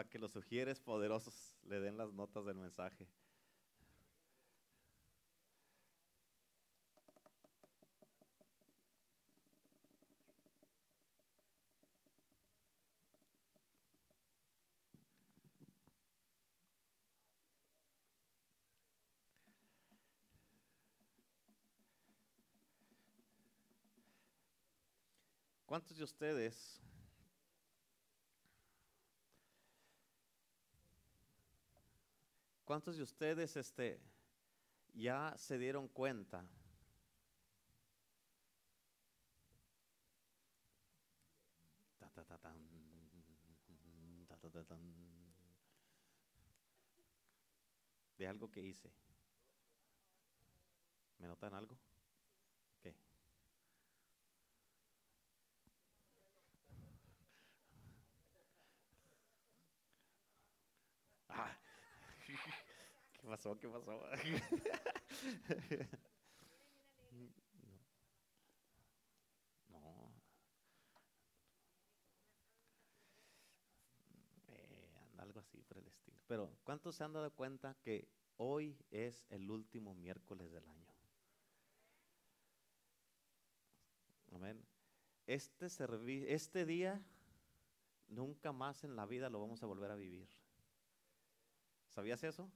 para que los sugieres poderosos le den las notas del mensaje. ¿Cuántos de ustedes ¿Cuántos de ustedes este, ya se dieron cuenta? De algo que hice. ¿Me notan algo? ¿Qué? Ah. ¿Qué pasó? ¿Qué pasó? No. Eh, anda algo así por el estilo. Pero, ¿cuántos se han dado cuenta que hoy es el último miércoles del año? Amén. Este, este día nunca más en la vida lo vamos a volver a vivir. ¿Sabías eso?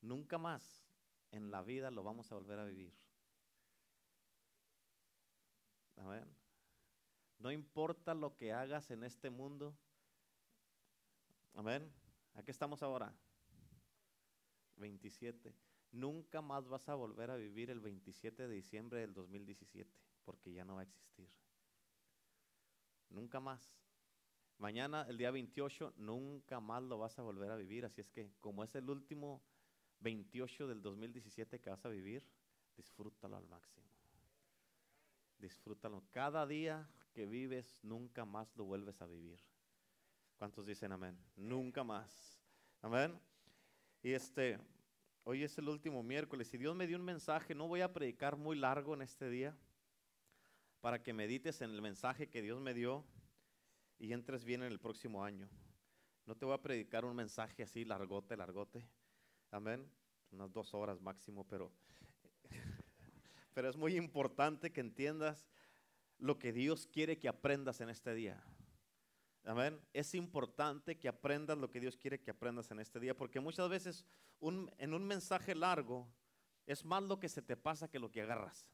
Nunca más en la vida lo vamos a volver a vivir. Amén. No importa lo que hagas en este mundo. Amén. Aquí estamos ahora. 27. Nunca más vas a volver a vivir el 27 de diciembre del 2017, porque ya no va a existir. Nunca más. Mañana, el día 28, nunca más lo vas a volver a vivir. Así es que, como es el último 28 del 2017 que vas a vivir, disfrútalo al máximo. Disfrútalo. Cada día que vives, nunca más lo vuelves a vivir. ¿Cuántos dicen amén? Nunca más. Amén. Y este, hoy es el último miércoles y Dios me dio un mensaje. No voy a predicar muy largo en este día para que medites en el mensaje que Dios me dio y entres bien en el próximo año. No te voy a predicar un mensaje así largote, largote. Amén. Unas dos horas máximo, pero, pero es muy importante que entiendas lo que Dios quiere que aprendas en este día. Amén. Es importante que aprendas lo que Dios quiere que aprendas en este día, porque muchas veces en un mensaje largo es más lo que se te pasa que lo que agarras.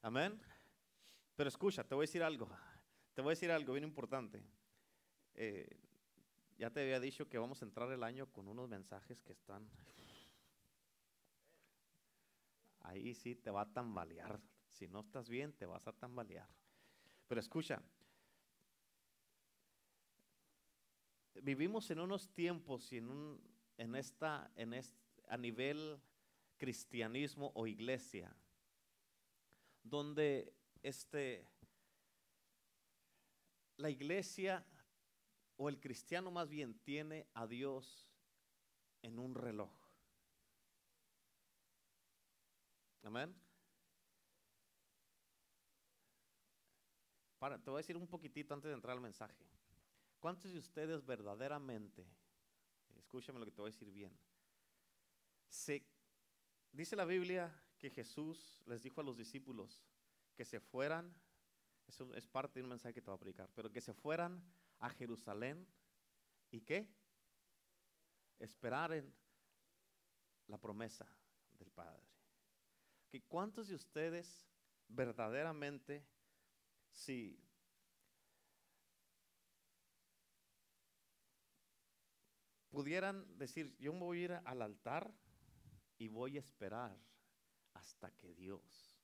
Amén. Pero escucha, te voy a decir algo. Te voy a decir algo bien importante. Eh, ya te había dicho que vamos a entrar el año con unos mensajes que están. Ahí sí te va a tambalear. Si no estás bien, te vas a tambalear. Pero escucha, vivimos en unos tiempos y en, un, en esta, en est- a nivel cristianismo o iglesia, donde este, la iglesia o el cristiano más bien tiene a Dios en un reloj. Amén. Para, te voy a decir un poquitito antes de entrar al mensaje. ¿Cuántos de ustedes verdaderamente, escúchame lo que te voy a decir bien, se, dice la Biblia que Jesús les dijo a los discípulos que se fueran, eso es parte de un mensaje que te voy a predicar, pero que se fueran a Jerusalén y qué? Esperar en la promesa del Padre. Que ¿Cuántos de ustedes verdaderamente, si pudieran decir, yo me voy a ir al altar y voy a esperar hasta que Dios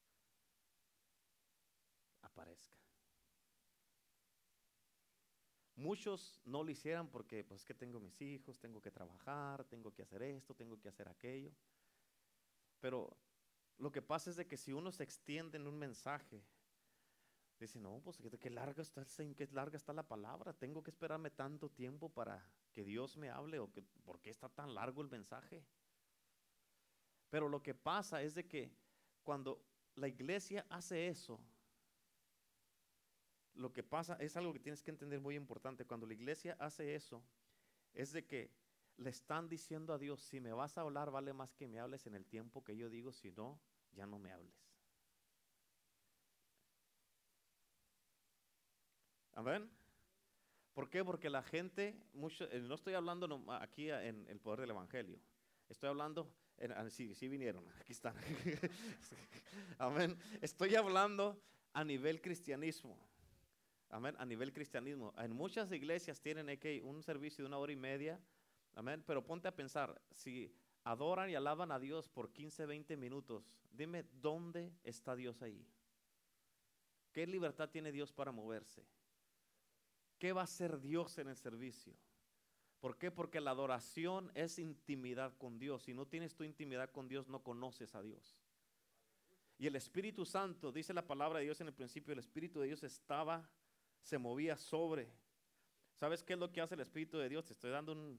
aparezca? Muchos no lo hicieran porque pues que tengo mis hijos, tengo que trabajar, tengo que hacer esto, tengo que hacer aquello. Pero lo que pasa es de que si uno se extiende en un mensaje, dice, no, pues qué, larga está, qué larga está la palabra, tengo que esperarme tanto tiempo para que Dios me hable o que, ¿por qué está tan largo el mensaje? Pero lo que pasa es de que cuando la iglesia hace eso, lo que pasa es algo que tienes que entender muy importante. Cuando la iglesia hace eso, es de que le están diciendo a Dios, si me vas a hablar, vale más que me hables en el tiempo que yo digo, si no, ya no me hables. Amén. ¿Por qué? Porque la gente, mucho, eh, no estoy hablando aquí en el poder del Evangelio, estoy hablando, en, ah, sí, sí vinieron, aquí están. Amén. Estoy hablando a nivel cristianismo. Amén. A nivel cristianismo. En muchas iglesias tienen que un servicio de una hora y media. Amén. Pero ponte a pensar, si adoran y alaban a Dios por 15, 20 minutos, dime dónde está Dios ahí. ¿Qué libertad tiene Dios para moverse? ¿Qué va a hacer Dios en el servicio? ¿Por qué? Porque la adoración es intimidad con Dios. Si no tienes tu intimidad con Dios, no conoces a Dios. Y el Espíritu Santo, dice la palabra de Dios en el principio, el Espíritu de Dios estaba, se movía sobre. ¿Sabes qué es lo que hace el Espíritu de Dios? Te estoy dando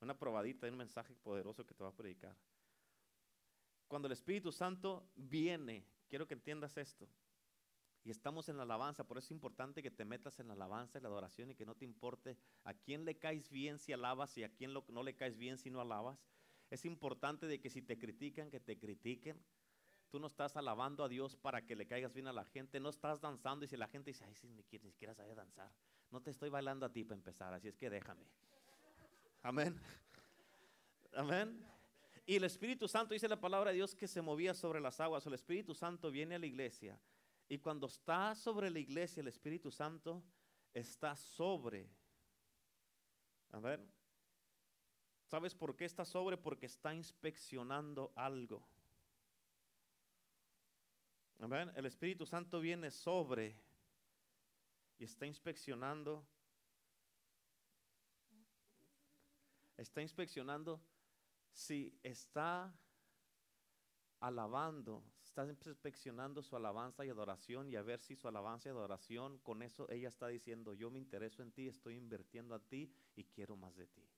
una probadita de un mensaje poderoso que te va a predicar. Cuando el Espíritu Santo viene, quiero que entiendas esto. Y estamos en la alabanza, por eso es importante que te metas en la alabanza y la adoración y que no te importe a quién le caes bien si alabas y a quién no le caes bien si no alabas. Es importante de que si te critican, que te critiquen. Tú no estás alabando a Dios para que le caigas bien a la gente, no estás danzando y si la gente dice, ay, si ni, ni siquiera sabe danzar, no te estoy bailando a ti para empezar, así es que déjame. Amén. Amén. Y el Espíritu Santo dice la palabra de Dios que se movía sobre las aguas. El Espíritu Santo viene a la iglesia y cuando está sobre la iglesia, el Espíritu Santo está sobre. A ver. ¿Sabes por qué está sobre? Porque está inspeccionando algo. El Espíritu Santo viene sobre y está inspeccionando. Está inspeccionando si está alabando, está inspeccionando su alabanza y adoración y a ver si su alabanza y adoración, con eso ella está diciendo, yo me intereso en ti, estoy invirtiendo a ti y quiero más de ti.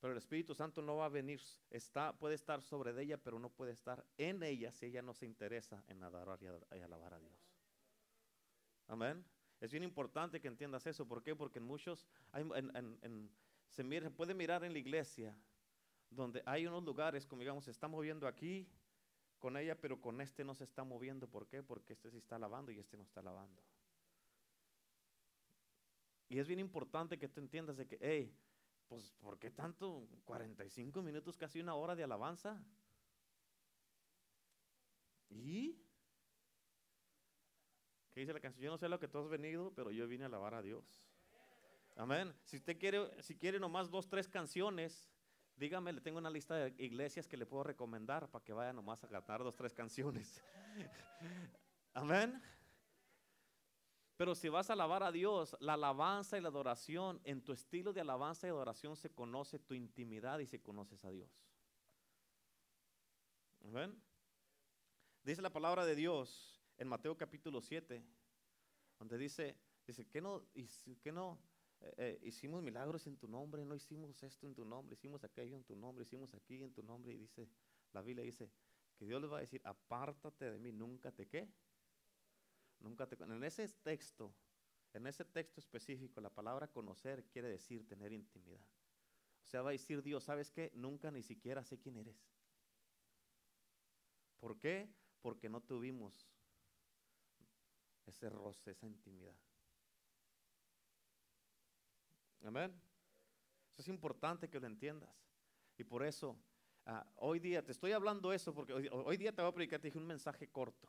Pero el Espíritu Santo no va a venir, está, puede estar sobre ella, pero no puede estar en ella si ella no se interesa en adorar y, alabar a Dios. Amén. Es bien importante que entiendas eso. ¿Por qué? Porque en muchos, se puede mirar en la iglesia donde hay unos lugares, como digamos, se está moviendo aquí con ella, pero con este no se está moviendo. ¿Por qué? Porque este sí está lavando y este no está lavando. Y es bien importante que tú entiendas de que, hey, pues, ¿por qué tanto? 45 minutos, casi una hora de alabanza. ¿Y? ¿Qué dice la canción? Yo no sé lo que tú has venido, pero yo vine a alabar a Dios. Amén. Si usted quiere, si quiere nomás dos, tres canciones, Dígame, le tengo una lista de iglesias que le puedo recomendar para que vaya nomás a cantar dos, tres canciones. Amén. Pero si vas a alabar a Dios, la alabanza y la adoración, en tu estilo de alabanza y adoración se conoce tu intimidad y se conoces a Dios. Amén. Dice la palabra de Dios en Mateo capítulo 7, donde dice, dice, que no, que no, eh, eh, hicimos milagros en tu nombre, no hicimos esto en tu nombre, hicimos aquello en tu nombre, hicimos aquí en tu nombre. Y dice, la Biblia dice, que Dios les va a decir, apártate de mí, nunca te qué. Nunca te En ese texto, en ese texto específico, la palabra conocer quiere decir tener intimidad. O sea, va a decir Dios, ¿sabes qué? Nunca ni siquiera sé quién eres. ¿Por qué? Porque no tuvimos ese roce, esa intimidad. Amén. Eso es importante que lo entiendas. Y por eso, ah, hoy día, te estoy hablando eso porque hoy, día te voy a predicar, te dije un mensaje corto.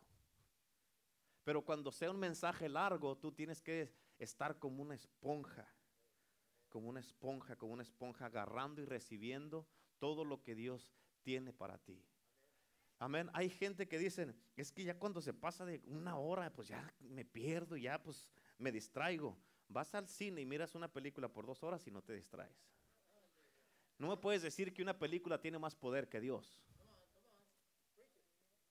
Pero cuando sea un mensaje largo, tú tienes que estar como una esponja, como una esponja, como una esponja, agarrando y recibiendo todo lo que Dios tiene para ti. Amén. Hay gente que dicen, es que ya cuando se pasa de una hora, pues ya me pierdo, ya pues me distraigo. Vas al cine y miras una película por dos horas y no te distraes. No me puedes decir que una película tiene más poder que Dios.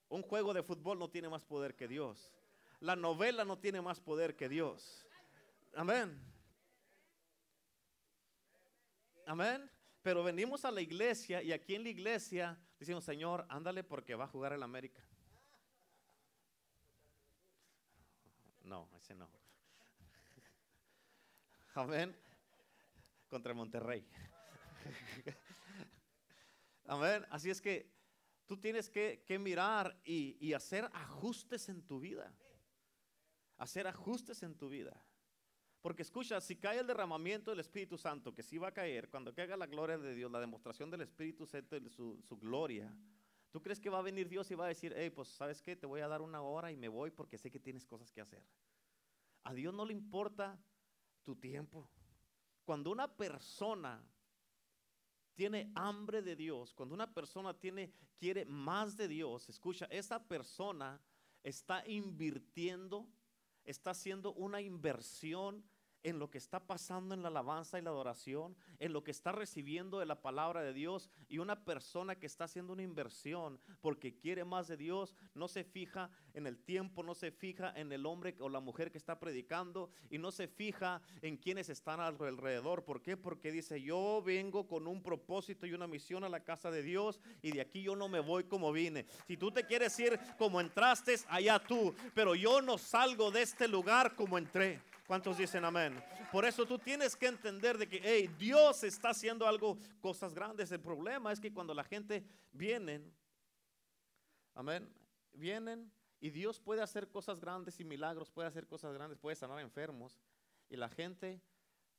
Un juego de fútbol no tiene más poder que Dios. La novela no tiene más poder que Dios. Amén. Amén. Pero venimos a la iglesia y aquí en la iglesia decimos, Señor, ándale porque va a jugar el América. No, ese no. Amén. Contra Monterrey. Amén. Así es que tú tienes que, mirar y, y hacer ajustes en tu vida. Hacer ajustes en tu vida. Porque escucha, si cae el derramamiento del Espíritu Santo, que sí va a caer, cuando caiga la gloria de Dios, la demostración del Espíritu Santo, su, su gloria, ¿tú crees que va a venir Dios y va a decir, hey, pues sabes qué, te voy a dar una hora y me voy porque sé que tienes cosas que hacer? A Dios no le importa tu tiempo. Cuando una persona tiene hambre de Dios, cuando una persona tiene, quiere más de Dios, escucha, esa persona está invirtiendo, está haciendo una inversión en lo que está pasando en la alabanza y la adoración, en lo que está recibiendo de la palabra de Dios. Y una persona que está haciendo una inversión porque quiere más de Dios, no se fija en el tiempo, no se fija en el hombre o la mujer que está predicando y no se fija en quienes están alrededor. ¿Por qué? Porque dice, yo vengo con un propósito y una misión a la casa de Dios y de aquí yo no me voy como vine. Si tú te quieres ir como entraste, allá tú, pero yo no salgo de este lugar como entré. ¿Cuántos dicen amén? Por eso tú tienes que entender de que, hey, Dios está haciendo algo, cosas grandes. El problema es que cuando la gente viene, amén, vienen y Dios puede hacer cosas grandes y milagros, puede hacer cosas grandes, puede sanar enfermos. Y la gente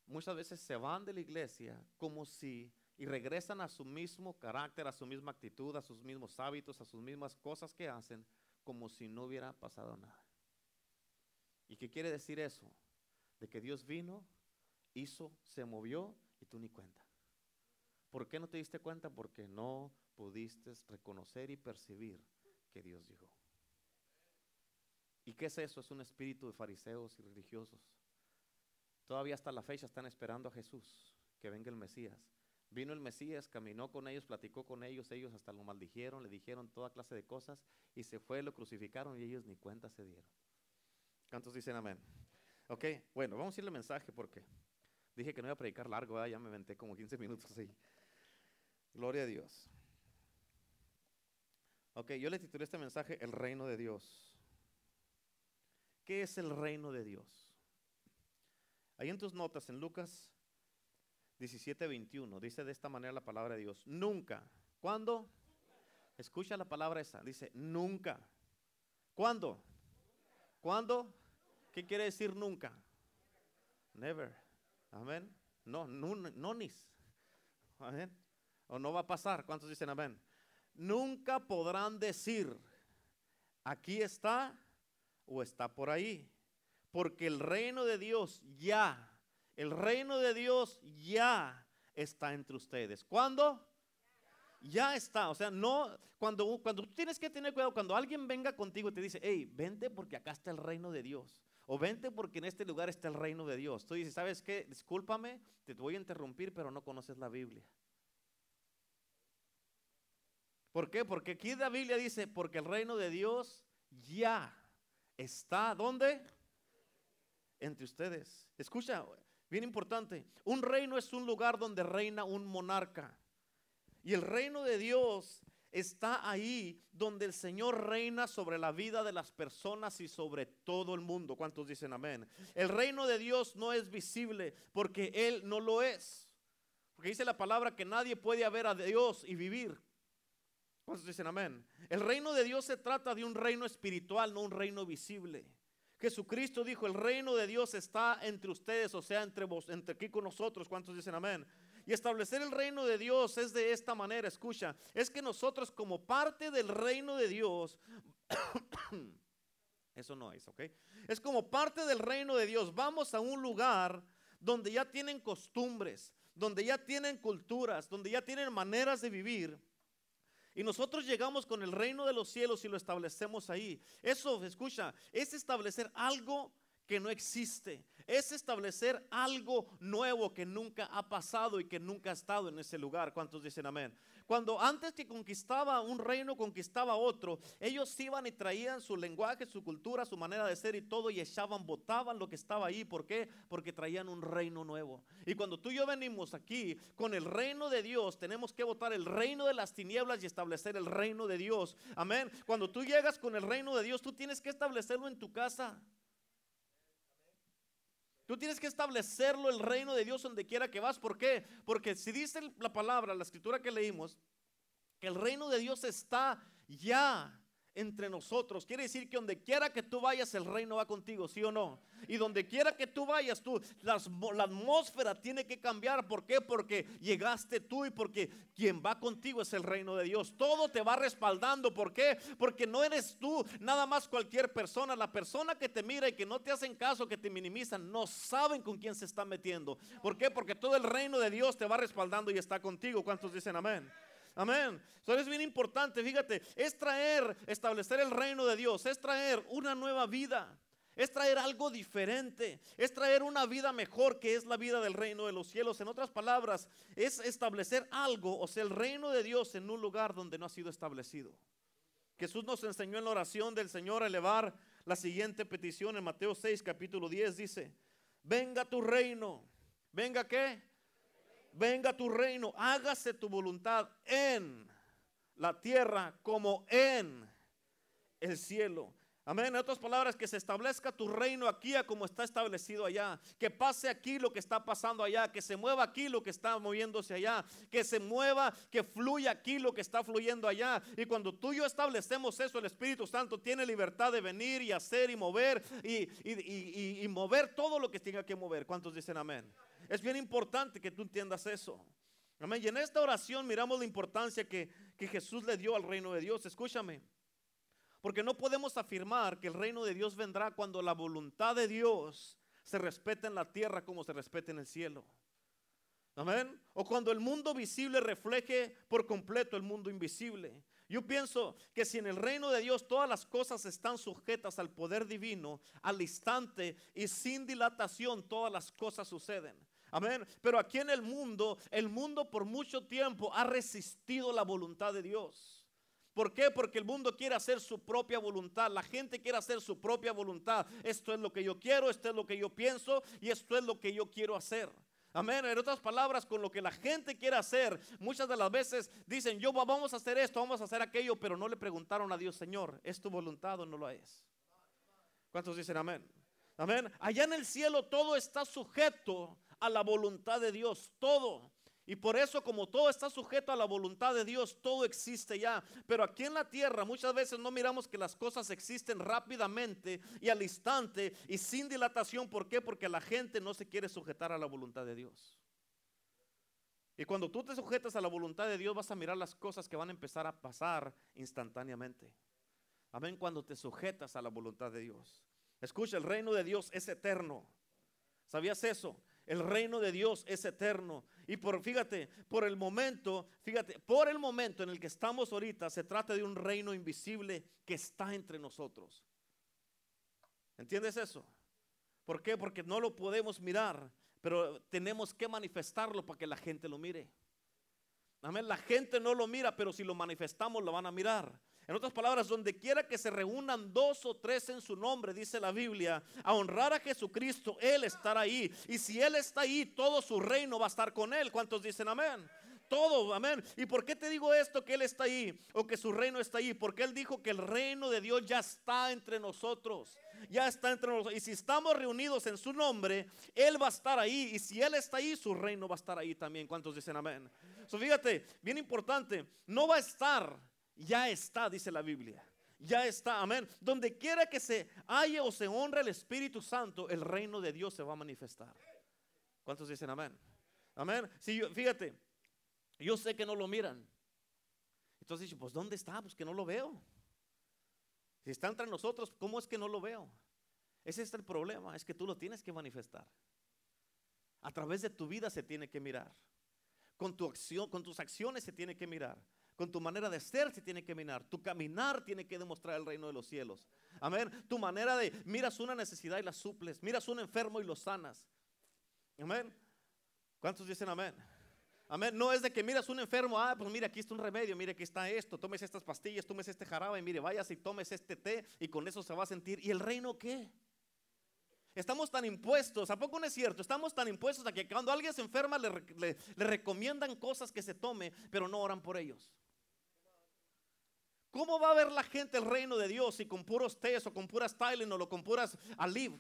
muchas veces se van de la iglesia como si y regresan a su mismo carácter, a su misma actitud, a sus mismos hábitos, a sus mismas cosas que hacen, como si no hubiera pasado nada. ¿Y qué quiere decir eso? De que Dios vino, hizo, se movió y tú ni cuenta. ¿Por qué no te diste cuenta? Porque no pudiste reconocer y percibir que Dios llegó. ¿Y qué es eso? Es un espíritu de fariseos y religiosos. Todavía hasta la fecha están esperando a Jesús, que venga el Mesías. Vino el Mesías, caminó con ellos, platicó con ellos, ellos hasta lo maldijeron, le dijeron toda clase de cosas y se fue, lo crucificaron y ellos ni cuenta se dieron. ¿Cuántos dicen amén? Ok, bueno, vamos a ir al mensaje porque dije que no iba a predicar largo, ya me inventé como 15 minutos así. Gloria a Dios. Ok, yo le titulé este mensaje El reino de Dios. ¿Qué es el reino de Dios? Ahí en tus notas, en Lucas 17, 21, dice de esta manera la palabra de Dios. Nunca. ¿Cuándo? Escucha la palabra esa. Dice, nunca. ¿Cuándo? ¿Cuándo? ¿Qué quiere decir nunca? Never. Amén. No, no, no nis. Amén. O no va a pasar. ¿Cuántos dicen amén? Nunca podrán decir, aquí está o está por ahí. Porque el reino de Dios ya, el reino de Dios ya está entre ustedes. ¿Cuándo? Ya está, o sea, no, cuando, cuando tú tienes que tener cuidado, cuando alguien venga contigo y te dice, hey, vente porque acá está el reino de Dios. O vente porque en este lugar está el reino de Dios. Tú dices, ¿sabes qué? Discúlpame, te voy a interrumpir, pero no conoces la Biblia. ¿Por qué? Porque aquí la Biblia dice, porque el reino de Dios ya está, ¿dónde? Entre ustedes. Escucha, bien importante, un reino es un lugar donde reina un monarca. Y el reino de Dios está ahí donde el Señor reina sobre la vida de las personas y sobre todo el mundo. ¿Cuántos dicen amén? El reino de Dios no es visible porque Él no lo es. Porque dice la palabra que nadie puede ver a Dios y vivir. ¿Cuántos dicen amén? El reino de Dios se trata de un reino espiritual, no un reino visible. Jesucristo dijo, el reino de Dios está entre ustedes, o sea, entre vos, entre aquí con nosotros. ¿Cuántos dicen amén? Y establecer el reino de Dios es de esta manera, escucha, es que nosotros como parte del reino de Dios, eso no es, ¿ok? Es como parte del reino de Dios, vamos a un lugar donde ya tienen costumbres, donde ya tienen culturas, donde ya tienen maneras de vivir. Y nosotros llegamos con el reino de los cielos y lo establecemos ahí. Eso, escucha, es establecer algo que no existe. Es establecer algo nuevo que nunca ha pasado y que nunca ha estado en ese lugar. ¿Cuántos dicen amén? Cuando antes que conquistaba un reino, conquistaba otro, ellos iban y traían su lenguaje, su cultura, su manera de ser y todo y echaban, botaban lo que estaba ahí. ¿Por qué? Porque traían un reino nuevo. Y cuando tú y yo venimos aquí con el reino de Dios, tenemos que votar el reino de las tinieblas y establecer el reino de Dios. Amén. Cuando tú llegas con el reino de Dios, tú tienes que establecerlo en tu casa. Tú tienes que establecerlo el reino de Dios donde quiera que vas. ¿Por qué? Porque si dice la palabra, la escritura que leímos, que el reino de Dios está ya entre nosotros. Quiere decir que donde quiera que tú vayas, el reino va contigo, ¿sí o no? Y donde quiera que tú vayas, tú, la atmósfera tiene que cambiar. ¿Por qué? Porque llegaste tú y porque quien va contigo es el reino de Dios. Todo te va respaldando. ¿Por qué? Porque no eres tú nada más cualquier persona. La persona que te mira y que no te hacen caso, que te minimizan, no saben con quién se está metiendo. ¿Por qué? Porque todo el reino de Dios te va respaldando y está contigo. ¿Cuántos dicen amén? Amén. Eso es bien importante, fíjate, es traer, establecer el reino de Dios, es traer una nueva vida, es traer algo diferente, es traer una vida mejor que es la vida del reino de los cielos. En otras palabras, es establecer algo, o sea, el reino de Dios en un lugar donde no ha sido establecido. Jesús nos enseñó en la oración del Señor a elevar la siguiente petición en Mateo 6, capítulo 10, dice, venga tu reino, venga qué? Venga tu reino, hágase tu voluntad en la tierra como en el cielo. Amén. En otras palabras, que se establezca tu reino aquí como está establecido allá. Que pase aquí lo que está pasando allá. Que se mueva aquí lo que está moviéndose allá. Que se mueva, que fluya aquí lo que está fluyendo allá. Y cuando tú y yo establecemos eso, el Espíritu Santo tiene libertad de venir y hacer y mover y, y mover todo lo que tenga que mover. ¿Cuántos dicen amén? Es bien importante que tú entiendas eso. Amén. Y en esta oración miramos la importancia que, que Jesús le dio al reino de Dios. Escúchame. Porque no podemos afirmar que el reino de Dios vendrá cuando la voluntad de Dios se respeta en la tierra como se respeta en el cielo. Amén. O cuando el mundo visible refleje por completo el mundo invisible. Yo pienso que si en el reino de Dios todas las cosas están sujetas al poder divino, al instante y sin dilatación, todas las cosas suceden. Amén. Pero aquí en el mundo, el mundo por mucho tiempo ha resistido la voluntad de Dios. ¿Por qué? Porque el mundo quiere hacer su propia voluntad. La gente quiere hacer su propia voluntad. Esto es lo que yo quiero, esto es lo que yo pienso y esto es lo que yo quiero hacer. Amén. En otras palabras, con lo que la gente quiere hacer, muchas de las veces dicen, yo vamos a hacer esto, vamos a hacer aquello, pero no le preguntaron a Dios, Señor, ¿es tu voluntad o no lo es? ¿Cuántos dicen amén? Amén. Allá en el cielo todo está sujeto a la voluntad de Dios, todo. Y por eso como todo está sujeto a la voluntad de Dios, todo existe ya. Pero aquí en la tierra muchas veces no miramos que las cosas existen rápidamente y al instante y sin dilatación. ¿Por qué? Porque la gente no se quiere sujetar a la voluntad de Dios. Y cuando tú te sujetas a la voluntad de Dios vas a mirar las cosas que van a empezar a pasar instantáneamente. Amén, cuando te sujetas a la voluntad de Dios. Escucha, el reino de Dios es eterno. ¿Sabías eso? El reino de Dios es eterno. Y por, fíjate, por el momento, fíjate, por el momento en el que estamos ahorita, se trata de un reino invisible que está entre nosotros. ¿Entiendes eso? ¿Por qué? Porque no lo podemos mirar, pero tenemos que manifestarlo para que la gente lo mire. Amén. La gente no lo mira, pero si lo manifestamos lo van a mirar. En otras palabras, donde quiera que se reúnan dos o tres en su nombre, dice la Biblia, a honrar a Jesucristo, Él estará ahí. Y si Él está ahí, todo su reino va a estar con Él. ¿Cuántos dicen amén? todo, amén. ¿Y por qué te digo esto que Él está ahí o que su reino está ahí? Porque Él dijo que el reino de Dios ya está entre nosotros. Ya está entre nosotros. Y si estamos reunidos en su nombre, Él va a estar ahí. Y si Él está ahí, su reino va a estar ahí también. ¿Cuántos dicen amén? So, fíjate, bien importante, no va a estar ya está, dice la Biblia. Ya está, amén. Donde quiera que se halle o se honre el Espíritu Santo, el reino de Dios se va a manifestar. ¿Cuántos dicen amén? Amén. Si yo, fíjate, yo sé que no lo miran. Entonces, pues ¿dónde está? Pues que no lo veo. Si está entre nosotros, ¿cómo es que no lo veo? Ese es el problema, es que tú lo tienes que manifestar. A través de tu vida se tiene que mirar. Con tu acción, con tus acciones se tiene que mirar. Con tu manera de ser se tiene que mirar. Tu caminar tiene que demostrar el reino de los cielos. Amén. Tu manera de miras una necesidad y la suples. Miras un enfermo y lo sanas. Amén. ¿Cuántos dicen amén? Amén. No es de que miras un enfermo, ah, pues mira, aquí está un remedio, mire, aquí está esto, tomes estas pastillas, tomes este jarabe, mire, vayas y tomes este té y con eso se va a sentir. ¿Y el reino qué? Estamos tan impuestos, ¿a poco no es cierto? Estamos tan impuestos a que cuando alguien se enferma le, le recomiendan cosas que se tome, pero no oran por ellos. ¿Cómo va a ver la gente el reino de Dios si con puros tés o con puras Tylenol o con puras Aliv?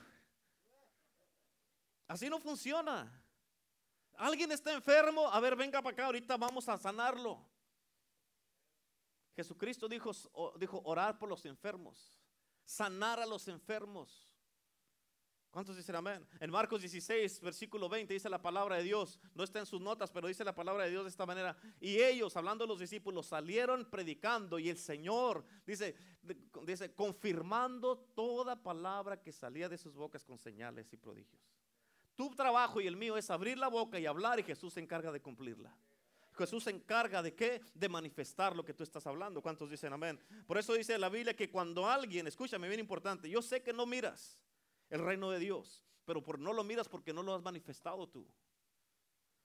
Así no funciona. Alguien está enfermo, a ver, venga para acá, ahorita vamos a sanarlo. Jesucristo dijo, dijo orar por los enfermos, sanar a los enfermos. ¿Cuántos dicen amén? En Marcos 16, versículo 20, dice la palabra de Dios. No está en sus notas, pero dice la palabra de Dios de esta manera. Y ellos, hablando de los discípulos, salieron predicando. Y el Señor, dice, dice, confirmando toda palabra que salía de sus bocas con señales y prodigios. Tu trabajo y el mío es abrir la boca y hablar, y Jesús se encarga de cumplirla. Jesús se encarga de qué? De manifestar lo que tú estás hablando. ¿Cuántos dicen amén? Por eso dice la Biblia que cuando alguien, escúchame bien importante, yo sé que no miras el reino de Dios, pero por no lo miras porque no lo has manifestado tú.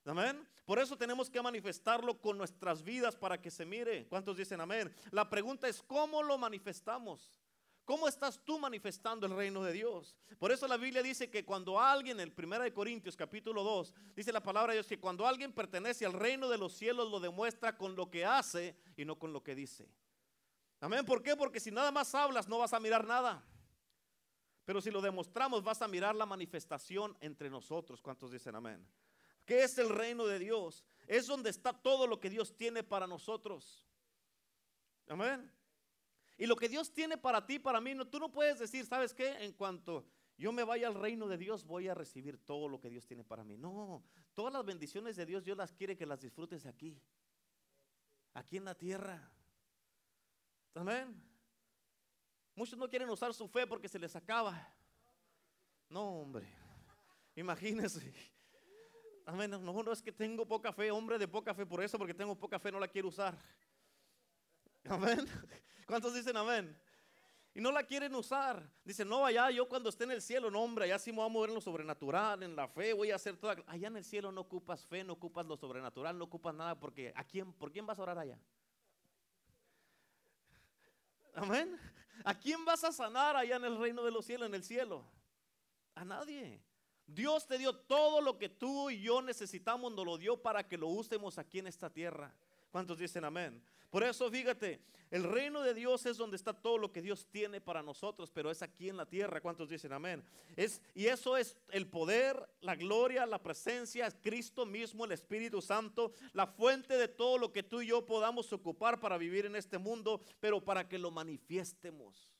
Amén. Por eso tenemos que manifestarlo con nuestras vidas para que se mire. ¿Cuántos dicen amén? La pregunta es, ¿cómo lo manifestamos? ¿Cómo estás tú manifestando el reino de Dios? Por eso la Biblia dice que cuando alguien, el 1 de Corintios capítulo 2, dice la palabra de Dios que cuando alguien pertenece al reino de los cielos lo demuestra con lo que hace y no con lo que dice. Amén. ¿Por qué? Porque si nada más hablas no vas a mirar nada. Pero si lo demostramos, vas a mirar la manifestación entre nosotros. ¿Cuántos dicen amén? ¿Qué es el reino de Dios? Es donde está todo lo que Dios tiene para nosotros. Amén. Y lo que Dios tiene para ti, para mí, no, tú no puedes decir, ¿sabes qué? En cuanto yo me vaya al reino de Dios, voy a recibir todo lo que Dios tiene para mí. No, todas las bendiciones de Dios, Dios las quiere que las disfrutes aquí, aquí en la tierra. Amén. Muchos no quieren usar su fe porque se les acaba. No, hombre. Imagínense. Amén. No, no es que tengo poca fe, hombre de poca fe, por eso, porque tengo poca fe, no la quiero usar. Amén. ¿Cuántos dicen amén? Y no la quieren usar. Dicen, no, allá yo cuando esté en el cielo, no, hombre, allá sí me voy a mover en lo sobrenatural, en la fe, voy a hacer toda. Allá en el cielo no ocupas fe, no ocupas lo sobrenatural, no ocupas nada, porque ¿a quién, ¿por quién vas a orar allá? Amén. ¿A quién vas a sanar allá en el reino de los cielos, en el cielo? A nadie. Dios te dio todo lo que tú y yo necesitamos, nos lo dio para que lo usemos aquí en esta tierra. ¿Cuántos dicen amén? Por eso, fíjate, el reino de Dios es donde está todo lo que Dios tiene para nosotros, pero es aquí en la tierra. ¿Cuántos dicen amén? Es, y eso es el poder, la gloria, la presencia, Cristo mismo, el Espíritu Santo, la fuente de todo lo que tú y yo podamos ocupar para vivir en este mundo, pero para que lo manifiestemos.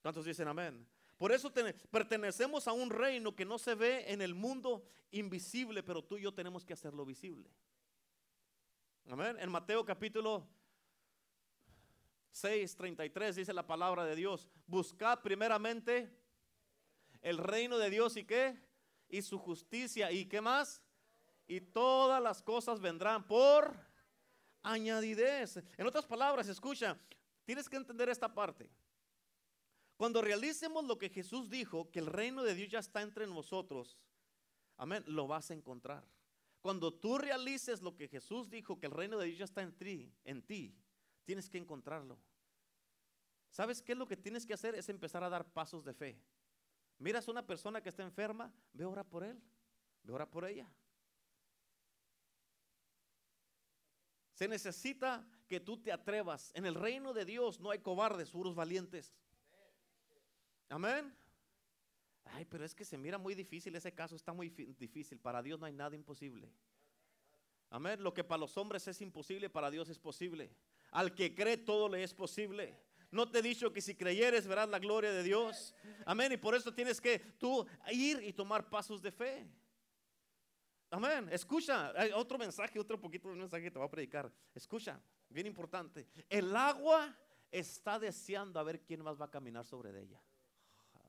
¿Cuántos dicen amén? Por eso pertenecemos a un reino que no se ve en el mundo invisible, pero tú y yo tenemos que hacerlo visible. Amén. En Mateo capítulo 6, 33 dice la palabra de Dios. Buscad primeramente el reino de Dios y qué? Y su justicia. ¿Y qué más? Y todas las cosas vendrán por añadidez. En otras palabras, escucha, tienes que entender esta parte. Cuando realicemos lo que Jesús dijo, que el reino de Dios ya está entre nosotros, amén, lo vas a encontrar. Cuando tú realices lo que Jesús dijo, que el reino de Dios ya está en ti, en ti, tienes que encontrarlo. ¿Sabes qué es lo que tienes que hacer? Es empezar a dar pasos de fe. Miras a una persona que está enferma, ve ora por él, ve ora por ella. Se necesita que tú te atrevas. En el reino de Dios no hay cobardes, puros valientes. Amén. Ay, pero es que se mira muy difícil, ese caso está muy difícil. Para Dios no hay nada imposible. Amén. Lo que para los hombres es imposible, para Dios es posible. Al que cree todo le es posible. No te he dicho que si creyeres verás la gloria de Dios. Amén. Y por eso tienes que tú ir y tomar pasos de fe. Amén. Escucha, hay otro mensaje, otro poquito de mensaje que te voy a predicar. Escucha, bien importante. El agua está deseando a ver quién más va a caminar sobre ella.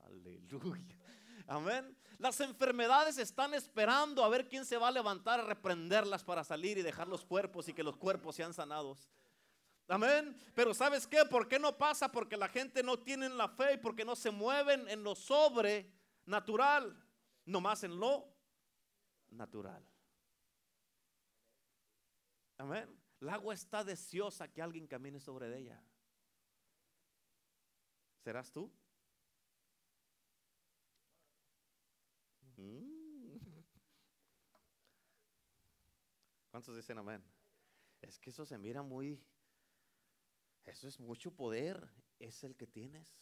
Aleluya. Amén. Las enfermedades están esperando a ver quién se va a levantar a reprenderlas para salir y dejar los cuerpos y que los cuerpos sean sanados. Amén. Pero ¿sabes qué? ¿Por qué no pasa? Porque la gente no tiene la fe y porque no se mueven en lo sobrenatural, nomás en lo natural. Amén. El agua está deseosa que alguien camine sobre ella. ¿Serás tú? ¿Cuántos dicen amén? Es que eso se mira muy, eso es mucho poder, es el que tienes,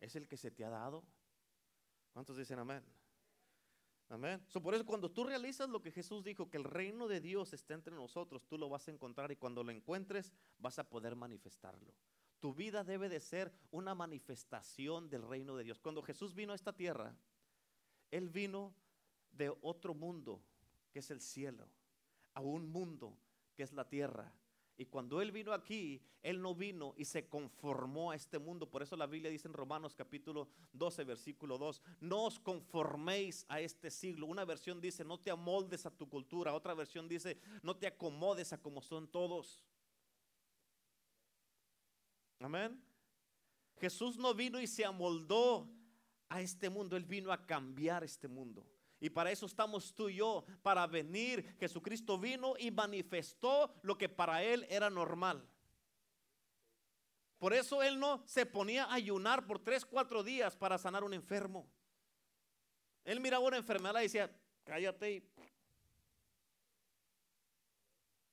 es el que se te ha dado. ¿Cuántos dicen amén? Amén. So, por eso cuando tú realizas lo que Jesús dijo, que el reino de Dios está entre nosotros, tú lo vas a encontrar y cuando lo encuentres vas a poder manifestarlo. Tu vida debe de ser una manifestación del reino de Dios. Cuando Jesús vino a esta tierra, Él vino de otro mundo, que es el cielo, a un mundo, que es la tierra. Y cuando Él vino aquí, Él no vino y se conformó a este mundo. Por eso la Biblia dice en Romanos capítulo 12, versículo 2, no os conforméis a este siglo. Una versión dice, no te amoldes a tu cultura. Otra versión dice, no te acomodes a como son todos. Amén. Jesús no vino y se amoldó a este mundo, Él vino a cambiar este mundo. Y para eso estamos tú y yo, para venir. Jesucristo vino y manifestó lo que para Él era normal. Por eso Él no se ponía a ayunar por tres, cuatro días para sanar un enfermo. Él miraba una enfermedad y decía, cállate.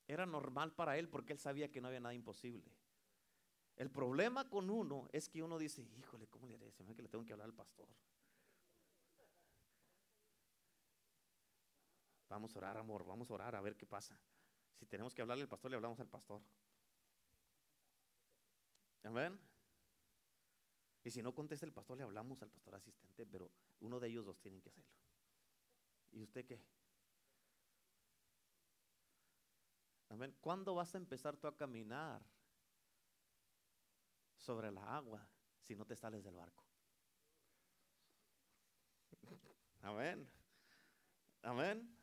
Era normal para Él porque Él sabía que no había nada imposible. El problema con uno es que uno dice, híjole, ¿cómo le haré? Se que le tengo que hablar al pastor. Vamos a orar, amor, vamos a orar a ver qué pasa. Si tenemos que hablarle al pastor, le hablamos al pastor. Amén. Y si no contesta el pastor, le hablamos al pastor asistente, pero uno de ellos dos tienen que hacerlo. ¿Y usted qué? Amén. ¿Cuándo vas a empezar tú a caminar sobre la agua si no te sales del barco. Amén. Amén.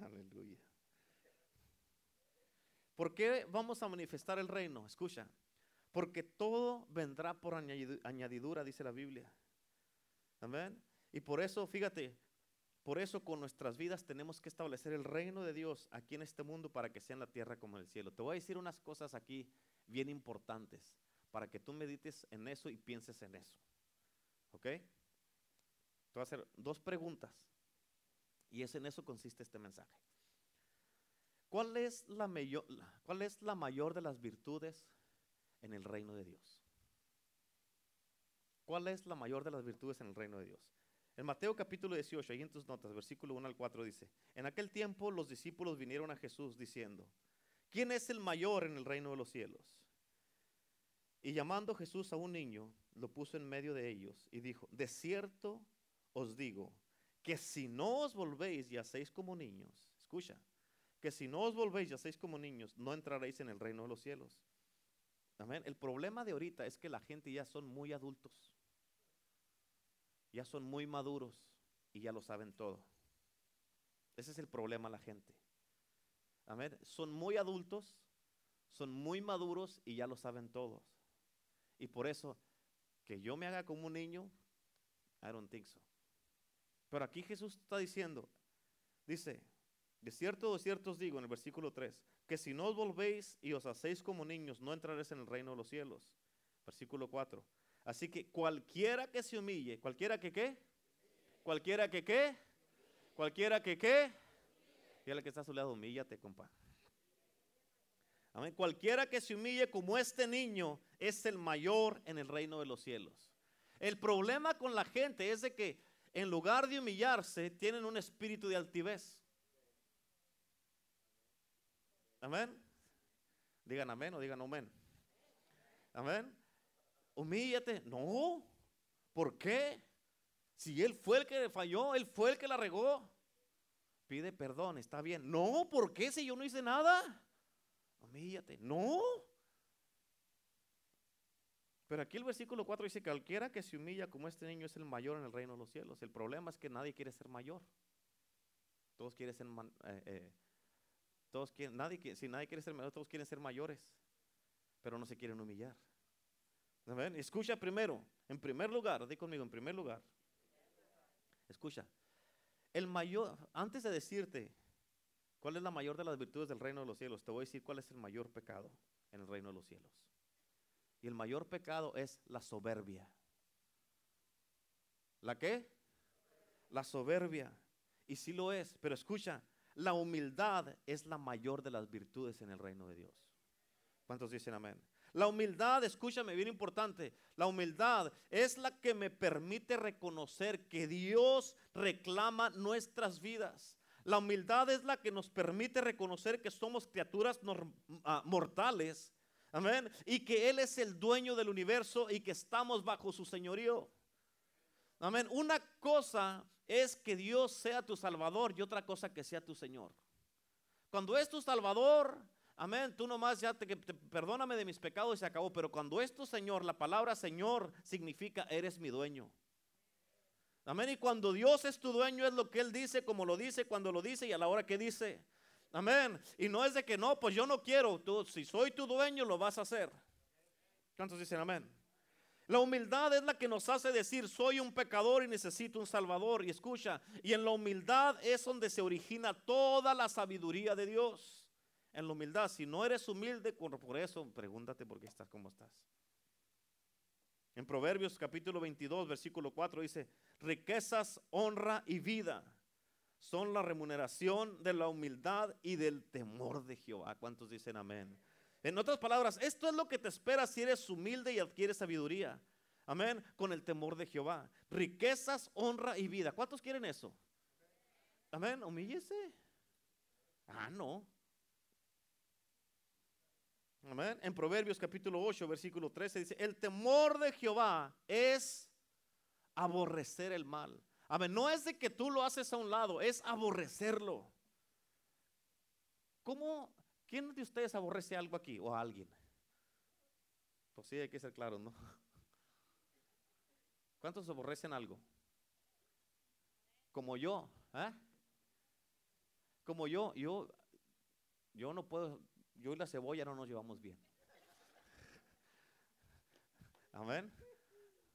Aleluya. ¿Por qué vamos a manifestar el reino? Escucha. Porque todo vendrá por añadidura, dice la Biblia. Amén. Y por eso, fíjate, por eso con nuestras vidas tenemos que establecer el reino de Dios aquí en este mundo para que sea en la tierra como en el cielo. Te voy a decir unas cosas aquí bien importantes para que tú medites en eso y pienses en eso. ¿Ok? Te voy a hacer dos preguntas y es en eso consiste este mensaje. ¿Cuál es la mayor, cuál es la mayor de las virtudes en el reino de Dios? ¿Cuál es la mayor de las virtudes en el reino de Dios? En Mateo capítulo 18, ahí en tus notas, versículo 1 al 4 dice, en aquel tiempo los discípulos vinieron a Jesús diciendo, ¿quién es el mayor en el reino de los cielos? Y llamando Jesús a un niño, lo puso en medio de ellos y dijo, de cierto os digo, que si no os volvéis y hacéis como niños, escucha, que si no os volvéis y hacéis como niños, no entraréis en el reino de los cielos. Amén. El problema de ahorita es que la gente ya son muy adultos ya son muy maduros y ya lo saben todo. Ese es el problema la gente. Amén. Son muy adultos, son muy maduros y ya lo saben todos. Y por eso, que yo me haga como un niño, I don't think so. Pero aquí Jesús está diciendo, dice, de cierto, de cierto os digo en el versículo 3, que si no os volvéis y os hacéis como niños, no entraréis en el reino de los cielos. Versículo 4. Así que cualquiera que se humille, cualquiera que qué, cualquiera que qué, cualquiera que qué, la que está a su lado, humíllate, compa. Amén. Cualquiera que se humille como este niño es el mayor en el reino de los cielos. El problema con la gente es de que en lugar de humillarse, tienen un espíritu de altivez. Amén. Digan amén o digan amén. Amén humíllate. No, ¿por qué? Si él fue el que falló, él fue el que la regó. Pide perdón, está bien. No, ¿por qué si yo no hice nada? Humíllate. No. Pero aquí el versículo 4 dice cualquiera que se humilla como este niño es el mayor en el reino de los cielos. El problema es que nadie quiere ser mayor. Todos quieren ser, eh, eh, todos quieren, nadie, si nadie quiere ser mayor, todos quieren ser mayores, pero no se quieren humillar. Escucha primero, en primer lugar, di conmigo, en primer lugar. Escucha. El mayor, antes de decirte cuál es la mayor de las virtudes del reino de los cielos, te voy a decir cuál es el mayor pecado en el reino de los cielos. Y el mayor pecado es la soberbia. ¿La qué? La soberbia. Y sí lo es, pero escucha, la humildad es la mayor de las virtudes en el reino de Dios. ¿Cuántos dicen amén? La humildad, escúchame, bien importante, la humildad es la que me permite reconocer que Dios reclama nuestras vidas. La humildad es la que nos permite reconocer que somos criaturas ah, mortales. Amén. Y que Él es el dueño del universo y que estamos bajo su señorío. Amén. Una cosa es que Dios sea tu Salvador y otra cosa que sea tu Señor. Cuando es tu Salvador, Amén. Tú nomás ya te, perdóname de mis pecados y se acabó. Pero cuando esto, Señor, la palabra Señor significa eres mi dueño. Amén. Y cuando Dios es tu dueño es lo que Él dice, como lo dice, cuando lo dice y a la hora que dice. Amén. Y no es de que no, pues yo no quiero. Tú, si soy tu dueño, lo vas a hacer. ¿Cuántos dicen amén? La humildad es la que nos hace decir, soy un pecador y necesito un salvador. Y escucha, y en la humildad es donde se origina toda la sabiduría de Dios en la humildad. Si no eres humilde, por eso pregúntate por qué estás como estás. En Proverbios capítulo 22, versículo 4 dice, riquezas, honra y vida son la remuneración de la humildad y del temor de Jehová. ¿Cuántos dicen amén? En otras palabras, esto es lo que te espera si eres humilde y adquieres sabiduría. Amén. Con el temor de Jehová. Riquezas, honra y vida. ¿Cuántos quieren eso? Amén. Humíllese. Ah, no. En Proverbios capítulo 8, versículo 13 dice, el temor de Jehová es aborrecer el mal. Amén. No es de que tú lo haces a un lado, es aborrecerlo. ¿Cómo? ¿Quién de ustedes aborrece algo aquí o a alguien? Pues sí, hay que ser claros, ¿no? ¿Cuántos aborrecen algo? Como yo, ¿eh? Como yo, yo, yo no puedo, yo y la cebolla no nos llevamos bien. Amén.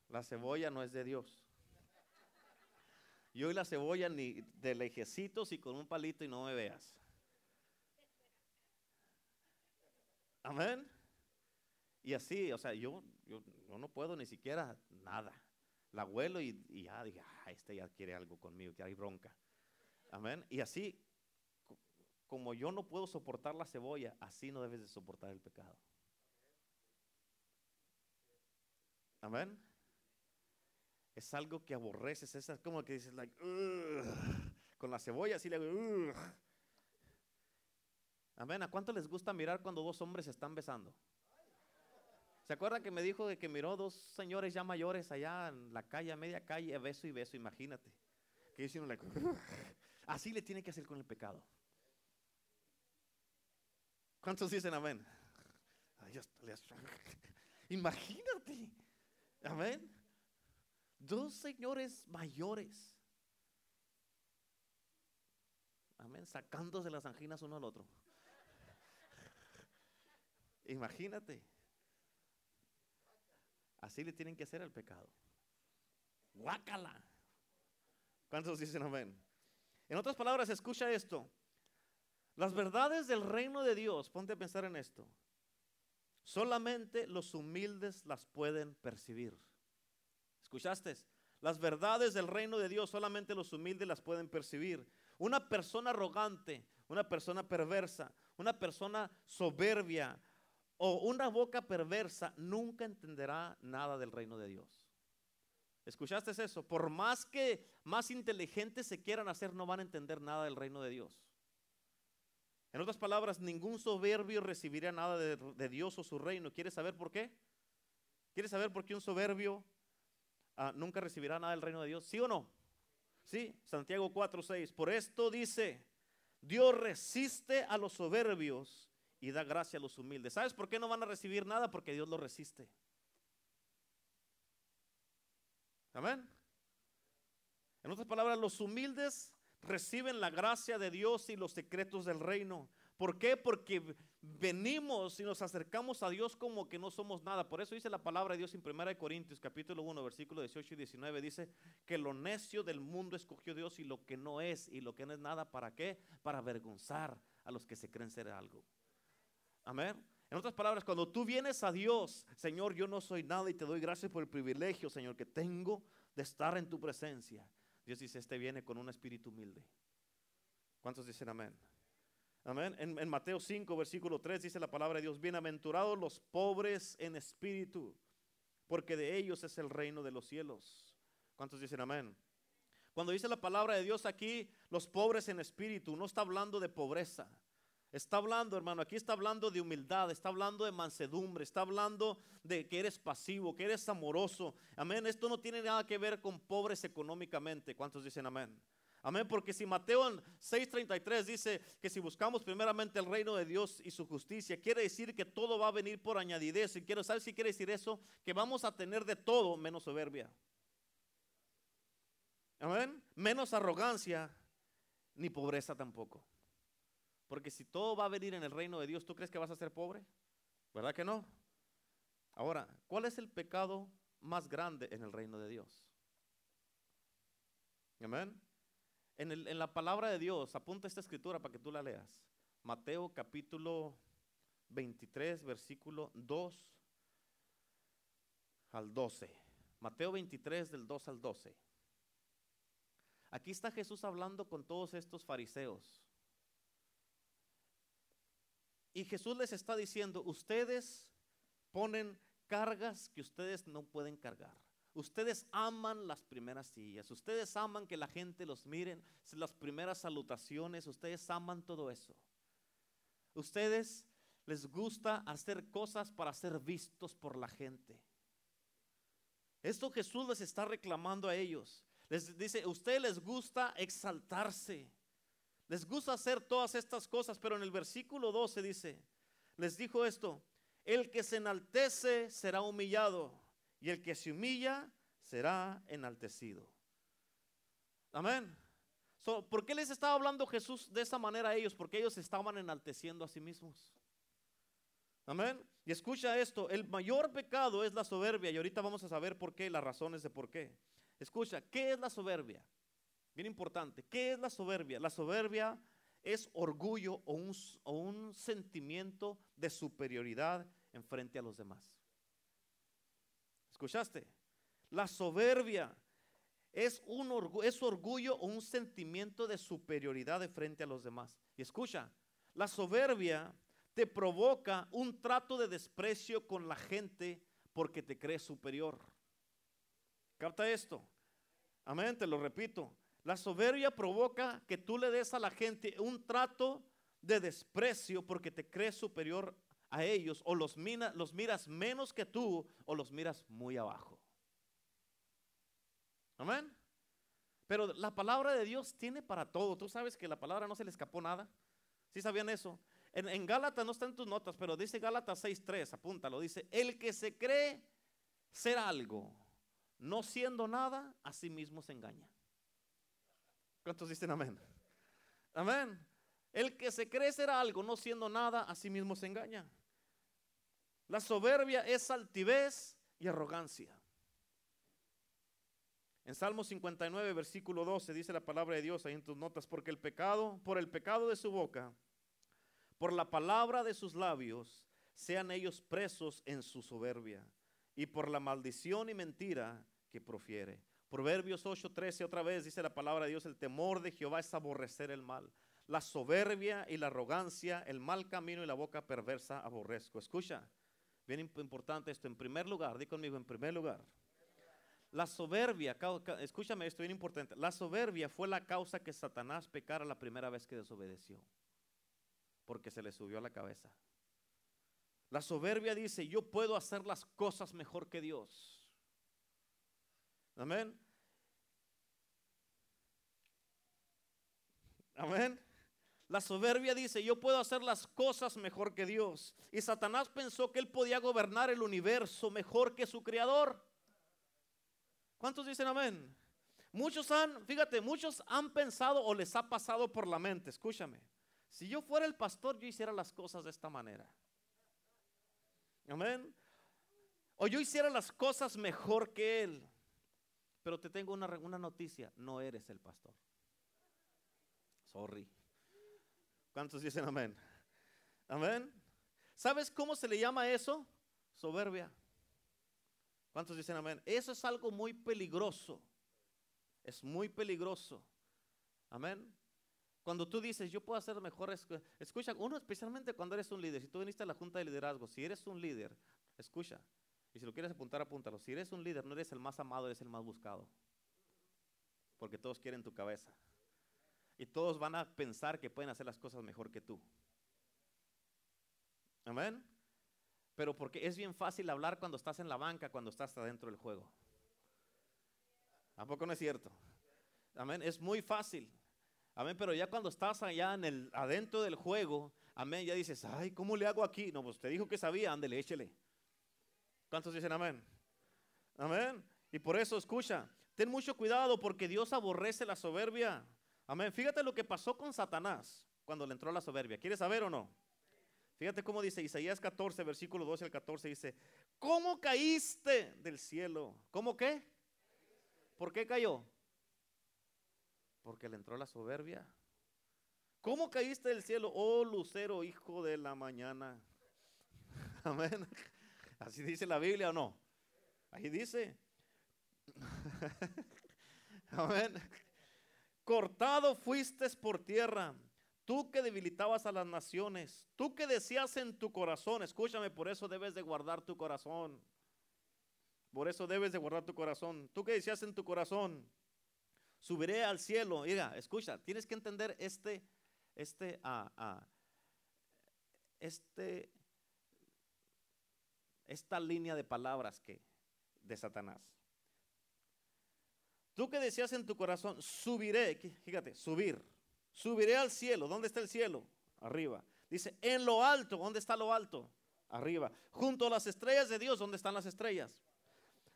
La cebolla no es de Dios. Yo y la cebolla ni de lejecitos y con un palito y no me veas. Amén. Y así, o sea, yo, yo, no puedo ni siquiera nada. La abuelo y, ya dije, ah, este ya quiere algo conmigo, que hay bronca. Amén. Y así como yo no puedo soportar la cebolla, así no debes de soportar el pecado. Amén. Es algo que aborreces, es como que dices, like, con la cebolla así le hago, Amén. ¿A cuánto les gusta mirar cuando dos hombres se están besando? ¿Se acuerdan que me dijo de que miró dos señores ya mayores allá en la calle, a media calle, beso y beso? Imagínate. Que like, así le tiene que hacer con el pecado. ¿Cuántos dicen amén? Imagínate. Amén. Dos señores mayores. Amén. Sacándose las anginas uno al otro. Imagínate. Así le tienen que hacer al pecado. Guácala. ¿Cuántos dicen amén? En otras palabras, escucha esto. Las verdades del reino de Dios, ponte a pensar en esto. Solamente los humildes las pueden percibir. ¿Escuchaste? Las verdades del reino de Dios solamente los humildes las pueden percibir. Una persona arrogante, una persona perversa, una persona soberbia o una boca perversa nunca entenderá nada del reino de Dios. ¿Escuchaste eso? Por más que más inteligentes se quieran hacer, no van a entender nada del reino de Dios. En otras palabras, ningún soberbio recibirá nada de, Dios o su reino. ¿Quieres saber por qué? ¿Quieres saber por qué un soberbio ah, nunca recibirá nada del reino de Dios? ¿Sí o no? Sí, Santiago 4:6. Por esto dice, Dios resiste a los soberbios y da gracia a los humildes. ¿Sabes por qué no van a recibir nada? Porque Dios los resiste. Amén. En otras palabras, los humildes reciben la gracia de Dios y los secretos del reino. ¿Por qué? Porque venimos y nos acercamos a Dios como que no somos nada. Por eso dice la palabra de Dios en 1 Corintios capítulo 1 versículo 18 y 19. Dice que lo necio del mundo escogió Dios y lo que no es y lo que no es nada. ¿Para qué? Para avergonzar a los que se creen ser algo. Amén. En otras palabras, cuando tú vienes a Dios, Señor, yo no soy nada y te doy gracias por el privilegio, Señor, que tengo de estar en tu presencia. Dios dice, este viene con un espíritu humilde. ¿Cuántos dicen amén? Amén. En, en Mateo 5, versículo 3 dice la palabra de Dios, bienaventurados los pobres en espíritu, porque de ellos es el reino de los cielos. ¿Cuántos dicen amén? Cuando dice la palabra de Dios aquí, los pobres en espíritu, no está hablando de pobreza. Está hablando, hermano, aquí está hablando de humildad, está hablando de mansedumbre, está hablando de que eres pasivo, que eres amoroso. Amén. Esto no tiene nada que ver con pobres económicamente. ¿Cuántos dicen amén? Amén, porque si Mateo 6:33 dice que si buscamos primeramente el reino de Dios y su justicia, quiere decir que todo va a venir por añadidez. Y quiero saber si quiere decir eso, que vamos a tener de todo menos soberbia. Amén, menos arrogancia ni pobreza tampoco. Porque si todo va a venir en el reino de Dios, ¿tú crees que vas a ser pobre? ¿Verdad que no? Ahora, ¿cuál es el pecado más grande en el reino de Dios? Amén. En, la palabra de Dios, apunta esta escritura para que tú la leas. Mateo capítulo 23, versículo 2 al 12. Mateo 23 del 2 al 12. Aquí está Jesús hablando con todos estos fariseos. Y Jesús les está diciendo, ustedes ponen cargas que ustedes no pueden cargar. Ustedes aman las primeras sillas, ustedes aman que la gente los miren, las primeras salutaciones, ustedes aman todo eso. Ustedes les gusta hacer cosas para ser vistos por la gente. Esto Jesús les está reclamando a ellos. Les dice, ustedes les gusta exaltarse. Les gusta hacer todas estas cosas, pero en el versículo 12 dice, les dijo esto, el que se enaltece será humillado y el que se humilla será enaltecido. Amén. ¿Por qué les estaba hablando Jesús de esa manera a ellos? Porque ellos estaban enalteciendo a sí mismos. Amén. Y escucha esto, el mayor pecado es la soberbia y ahorita vamos a saber por qué, las razones de por qué. Escucha, ¿qué es la soberbia? Bien importante, ¿qué es la soberbia? La soberbia es orgullo o un, o un sentimiento de superioridad en frente a los demás. ¿Escuchaste? La soberbia es, un orgullo, es orgullo o un sentimiento de superioridad de frente a los demás. Y escucha, la soberbia te provoca un trato de desprecio con la gente porque te crees superior. Capta esto. Amén, te lo repito. La soberbia provoca que tú le des a la gente un trato de desprecio porque te crees superior a ellos o los, los miras menos que tú o los miras muy abajo. Amén. Pero la palabra de Dios tiene para todo. Tú sabes que la palabra no se le escapó nada. ¿Sí sabían eso? En, en Gálatas no está en tus notas, pero dice Gálatas 6.3, apúntalo. Dice, el que se cree ser algo, no siendo nada, a sí mismo se engaña. ¿Cuántos dicen amén? Amén. El que se cree ser algo, no siendo nada, a sí mismo se engaña. La soberbia es altivez y arrogancia. En Salmo 59, versículo 12, dice la palabra de Dios ahí en tus notas, porque el pecado, por el pecado de su boca, por la palabra de sus labios, sean ellos presos en su soberbia, y por la maldición y mentira que profiere. Proverbios 8:13 otra vez dice la palabra de Dios, el temor de Jehová es aborrecer el mal. La soberbia y la arrogancia, el mal camino y la boca perversa aborrezco. Escucha, bien importante esto. En primer lugar, di conmigo, en primer lugar. La soberbia, escúchame esto bien importante. La soberbia fue la causa que Satanás pecara la primera vez que desobedeció. Porque se le subió a la cabeza. La soberbia dice, yo puedo hacer las cosas mejor que Dios. Amén. Amén. La soberbia dice, yo puedo hacer las cosas mejor que Dios. Y Satanás pensó que él podía gobernar el universo mejor que su creador. ¿Cuántos dicen amén? Muchos han, fíjate, muchos han pensado o les ha pasado por la mente, escúchame. Si yo fuera el pastor, yo hiciera las cosas de esta manera. Amén. O yo hiciera las cosas mejor que él. Pero te tengo una, una noticia, no eres el pastor. Sorry. ¿Cuántos dicen amén? Amén. ¿Sabes cómo se le llama eso? Soberbia. ¿Cuántos dicen amén? Eso es algo muy peligroso. Es muy peligroso. Amén. Cuando tú dices, yo puedo hacer mejor, escucha, uno especialmente cuando eres un líder, si tú viniste a la junta de liderazgo, si eres un líder, escucha, y si lo quieres apuntar, apúntalo. Si eres un líder, no eres el más amado, eres el más buscado. Porque todos quieren tu cabeza. Y todos van a pensar que pueden hacer las cosas mejor que tú. Amén. Pero porque es bien fácil hablar cuando estás en la banca, cuando estás adentro del juego. ¿A poco no es cierto? Amén. Es muy fácil. Amén. Pero ya cuando estás allá en el, adentro del juego, amén, ya dices, ay, ¿cómo le hago aquí? No, pues te dijo que sabía, ándele, échele. ¿Cuántos dicen amén? Amén. Y por eso escucha, ten mucho cuidado porque Dios aborrece la soberbia. Amén. Fíjate lo que pasó con Satanás cuando le entró la soberbia. ¿Quieres saber o no? Fíjate cómo dice Isaías 14, versículo 12 al 14, dice, ¿cómo caíste del cielo? ¿Cómo qué? ¿Por qué cayó? Porque le entró la soberbia. ¿Cómo caíste del cielo, oh lucero, hijo de la mañana? Amén. Así dice la Biblia o no. Ahí dice. Amén. Cortado fuiste por tierra, tú que debilitabas a las naciones, tú que decías en tu corazón, escúchame, por eso debes de guardar tu corazón. Por eso debes de guardar tu corazón. Tú que decías en tu corazón, subiré al cielo. Mira, escucha, tienes que entender este, este, ah, ah, este, esta línea de palabras que de Satanás. Tú que decías en tu corazón, subiré, fíjate, subir, subiré al cielo. ¿Dónde está el cielo? Arriba. Dice, en lo alto, ¿dónde está lo alto? Arriba. Junto a las estrellas de Dios, ¿dónde están las estrellas?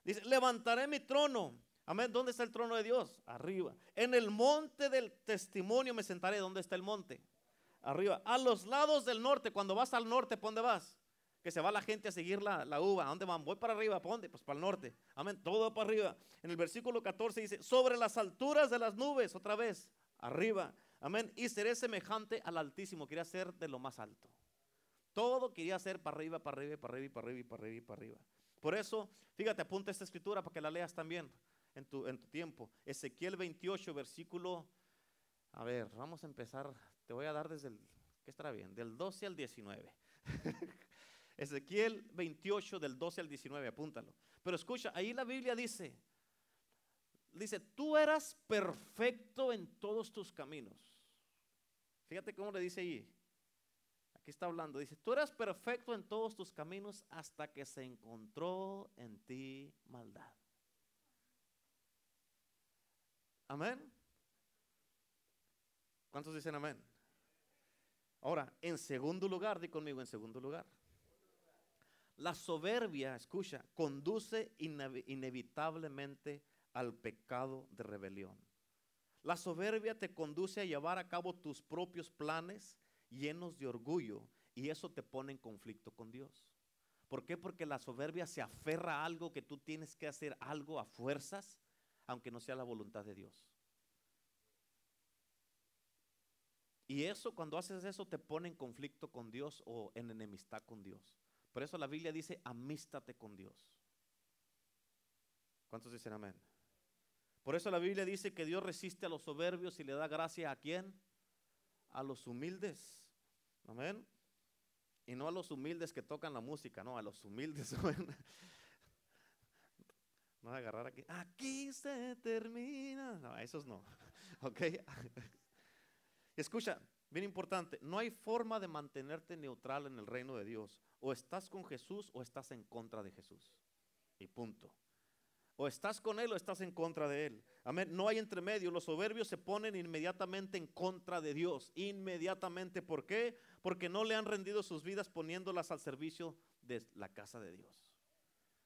Dice, levantaré mi trono. Amén. ¿Dónde está el trono de Dios? Arriba. En el monte del testimonio me sentaré. ¿Dónde está el monte? Arriba. A los lados del norte. Cuando vas al norte, ¿por dónde vas? Que se va la gente a seguir la, uva. ¿A dónde van? Voy para arriba. ¿Para dónde? Pues para el norte. Amén. Todo para arriba. En el versículo 14 dice, sobre las alturas de las nubes, otra vez, arriba. Amén. Y seré semejante al Altísimo. Quería ser de lo más alto. Todo quería ser para arriba, para arriba, para arriba, para arriba, para arriba, para arriba. Por eso, fíjate, apunta esta escritura para que la leas también en tu, en tu tiempo. Ezequiel 28, versículo. A ver, vamos a empezar. Te voy a dar desde el. ¿Qué estará bien? Del 12 al 19. Ezequiel 28 del 12 al 19, apúntalo. Pero escucha, ahí la Biblia dice, dice, tú eras perfecto en todos tus caminos. Fíjate cómo le dice ahí. Aquí está hablando, dice, tú eras perfecto en todos tus caminos hasta que se encontró en ti maldad. Amén. ¿Cuántos dicen amén? Ahora, en segundo lugar, di conmigo en segundo lugar. La soberbia, escucha, conduce inevitablemente al pecado de rebelión. La soberbia te conduce a llevar a cabo tus propios planes llenos de orgullo y eso te pone en conflicto con Dios. ¿Por qué? Porque la soberbia se aferra a algo que tú tienes que hacer algo a fuerzas, aunque no sea la voluntad de Dios. Y eso, cuando haces eso, te pone en conflicto con Dios o en enemistad con Dios. Por eso la Biblia dice, amístate con Dios. ¿Cuántos dicen amén? Por eso la Biblia dice que Dios resiste a los soberbios y le da gracia a quién? A los humildes. Amén. Y no a los humildes que tocan la música, no, a los humildes. no a agarrar aquí. Aquí se termina. No, esos no. Ok. Escucha, bien importante, no hay forma de mantenerte neutral en el reino de Dios. O estás con Jesús o estás en contra de Jesús. Y punto. O estás con Él o estás en contra de Él. Amén. No hay entremedio. Los soberbios se ponen inmediatamente en contra de Dios. Inmediatamente. ¿Por qué? Porque no le han rendido sus vidas poniéndolas al servicio de la casa de Dios.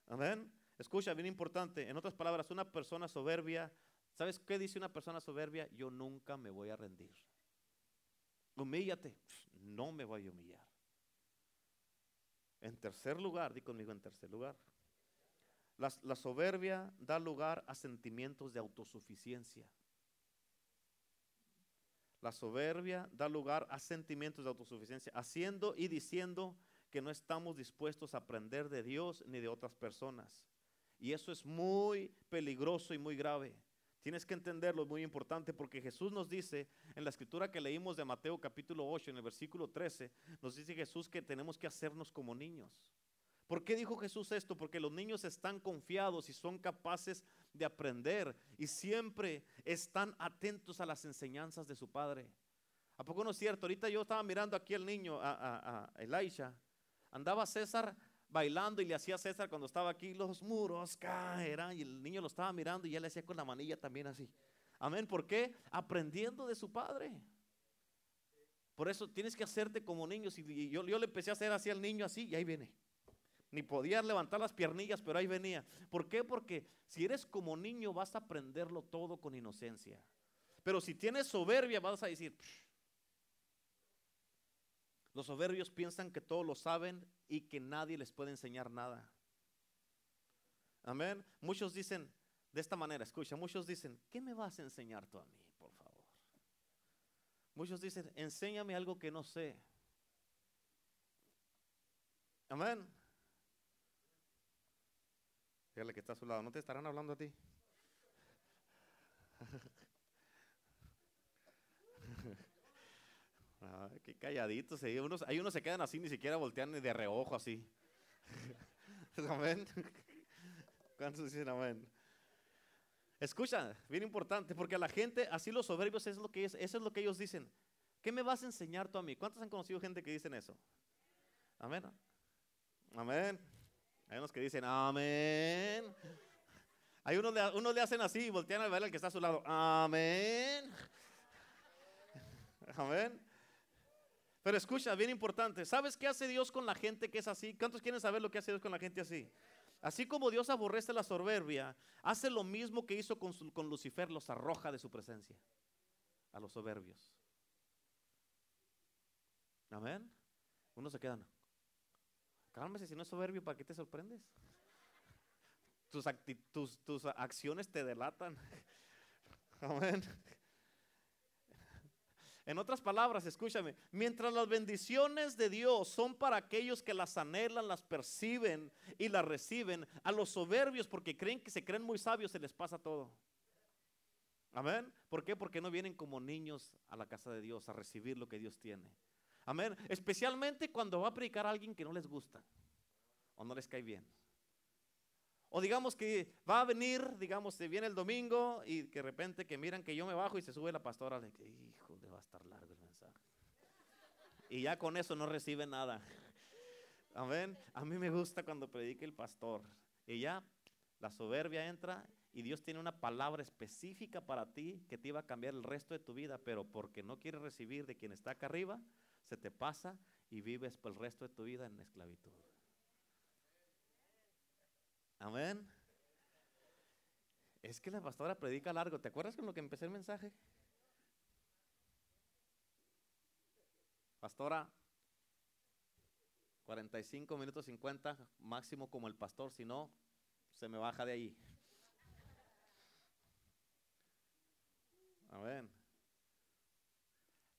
Amén. Escucha, bien importante. En otras palabras, una persona soberbia. ¿Sabes qué dice una persona soberbia? Yo nunca me voy a rendir. Humíllate. No me voy a humillar. En tercer lugar, di conmigo en tercer lugar. La, la, soberbia da lugar a sentimientos de autosuficiencia. La soberbia da lugar a sentimientos de autosuficiencia, haciendo y diciendo que no estamos dispuestos a aprender de Dios ni de otras personas. Y eso es muy peligroso y muy grave. Tienes que entenderlo, es muy importante, porque Jesús nos dice, en la escritura que leímos de Mateo capítulo 8, en el versículo 13, nos dice Jesús que tenemos que hacernos como niños. ¿Por qué dijo Jesús esto? Porque los niños están confiados y son capaces de aprender y siempre están atentos a las enseñanzas de su padre. ¿A poco no es cierto? Ahorita yo estaba mirando aquí al niño, a, a, Elisha. Andaba César bailando y le hacía César cuando estaba aquí, los muros caerán. Y el niño lo estaba mirando y él le hacía con la manilla también así. Amén. ¿Por qué? Aprendiendo de su padre. Por eso tienes que hacerte como niños. Y yo, yo le empecé a hacer así al niño así y ahí viene. Ni podía levantar las piernillas, pero ahí venía. ¿Por qué? Porque si eres como niño vas a aprenderlo todo con inocencia. Pero si tienes soberbia vas a decir, los soberbios piensan que todos lo saben y que nadie les puede enseñar nada. Amén. Muchos dicen de esta manera, escucha, muchos dicen, ¿qué me vas a enseñar tú a mí, por favor? Muchos dicen, enséñame algo que no sé. Amén. Fíjale que está a su lado, ¿no te estarán hablando a ti? calladitos. Hay unos, hay unos se quedan así, ni siquiera voltean de reojo así. amén. ¿Cuántos dicen amén? Escucha, bien importante, porque a la gente, así los soberbios, es lo que es, eso es lo que ellos dicen. ¿Qué me vas a enseñar tú a mí? ¿Cuántos han conocido gente que dicen eso? Amén. Amén. Hay unos que dicen amén. Hay unos, unos le hacen así y voltean al ver al que está a su lado. Amén. Amén. Pero escucha, bien importante. ¿Sabes qué hace Dios con la gente que es así? ¿Cuántos quieren saber lo que hace Dios con la gente así? Así como Dios aborrece la soberbia, hace lo mismo que hizo con, Lucifer, los arroja de su presencia a los soberbios. Amén. Uno se quedan. Cálmese, si no es soberbio, ¿para qué te sorprendes? Tus, tus, tus acciones te delatan. Amén. En otras palabras, escúchame, mientras las bendiciones de Dios son para aquellos que las anhelan, las perciben y las reciben, a los soberbios porque creen que se creen muy sabios se les pasa todo. Amén. ¿Por qué? Porque no vienen como niños a la casa de Dios a recibir lo que Dios tiene. Amén. Especialmente cuando va a predicar a alguien que no les gusta o no les cae bien. O digamos que va a venir, digamos, se viene el domingo y que de repente que miran que yo me bajo y se sube la pastora, que, hijo, le va a estar largo el mensaje. Y ya con eso no recibe nada. Amén. A mí me gusta cuando predique el pastor. Y ya la soberbia entra y Dios tiene una palabra específica para ti que te iba a cambiar el resto de tu vida, pero porque no quieres recibir de quien está acá arriba, se te pasa y vives por el resto de tu vida en esclavitud. Amén. Es que la pastora predica largo. ¿Te acuerdas con lo que empecé el mensaje? Pastora, 45 minutos 50, máximo como el pastor, si no, se me baja de ahí. Amén.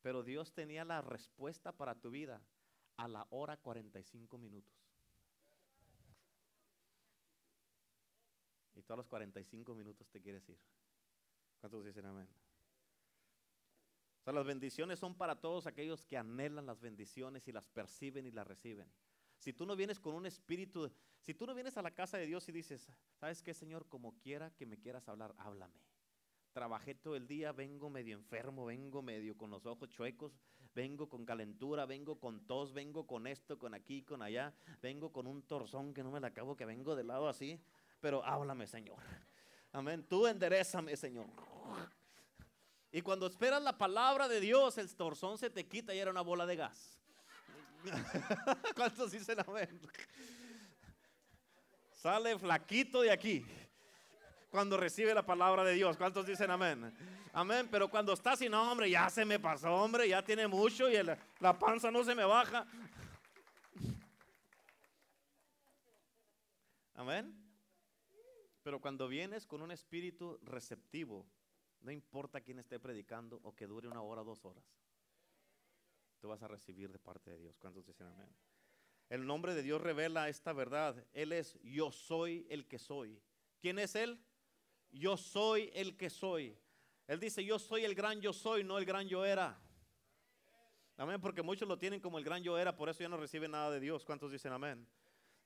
Pero Dios tenía la respuesta para tu vida a la hora 45 minutos. Y todos los 45 minutos te quieres ir. ¿Cuántos dicen amén? O sea, las bendiciones son para todos aquellos que anhelan las bendiciones y las perciben y las reciben. Si tú no vienes con un espíritu, si tú no vienes a la casa de Dios y dices, ¿sabes qué, Señor? Como quiera que me quieras hablar, háblame. Trabajé todo el día, vengo medio enfermo, vengo medio con los ojos chuecos, vengo con calentura, vengo con tos, vengo con esto, con aquí, con allá, vengo con un torzón que no me la acabo, que vengo de lado así pero háblame, Señor. Amén. Tú enderezame, Señor. Y cuando esperas la palabra de Dios, el torzón se te quita y era una bola de gas. ¿Cuántos dicen amén? Sale flaquito de aquí cuando recibe la palabra de Dios. ¿Cuántos dicen amén? Amén. Pero cuando está sin hombre, ya se me pasó, hombre, ya tiene mucho y la panza no se me baja. Amén. Pero cuando vienes con un espíritu receptivo, no importa quién esté predicando o que dure una hora dos horas, tú vas a recibir de parte de Dios. ¿Cuántos dicen amén? El nombre de Dios revela esta verdad. Él es yo soy el que soy. ¿Quién es Él? yo soy el que soy. Él dice, yo soy el gran yo soy, no el gran yo era. Amén, porque muchos lo tienen como el gran yo era, por eso ya no reciben nada de Dios. ¿Cuántos dicen amén?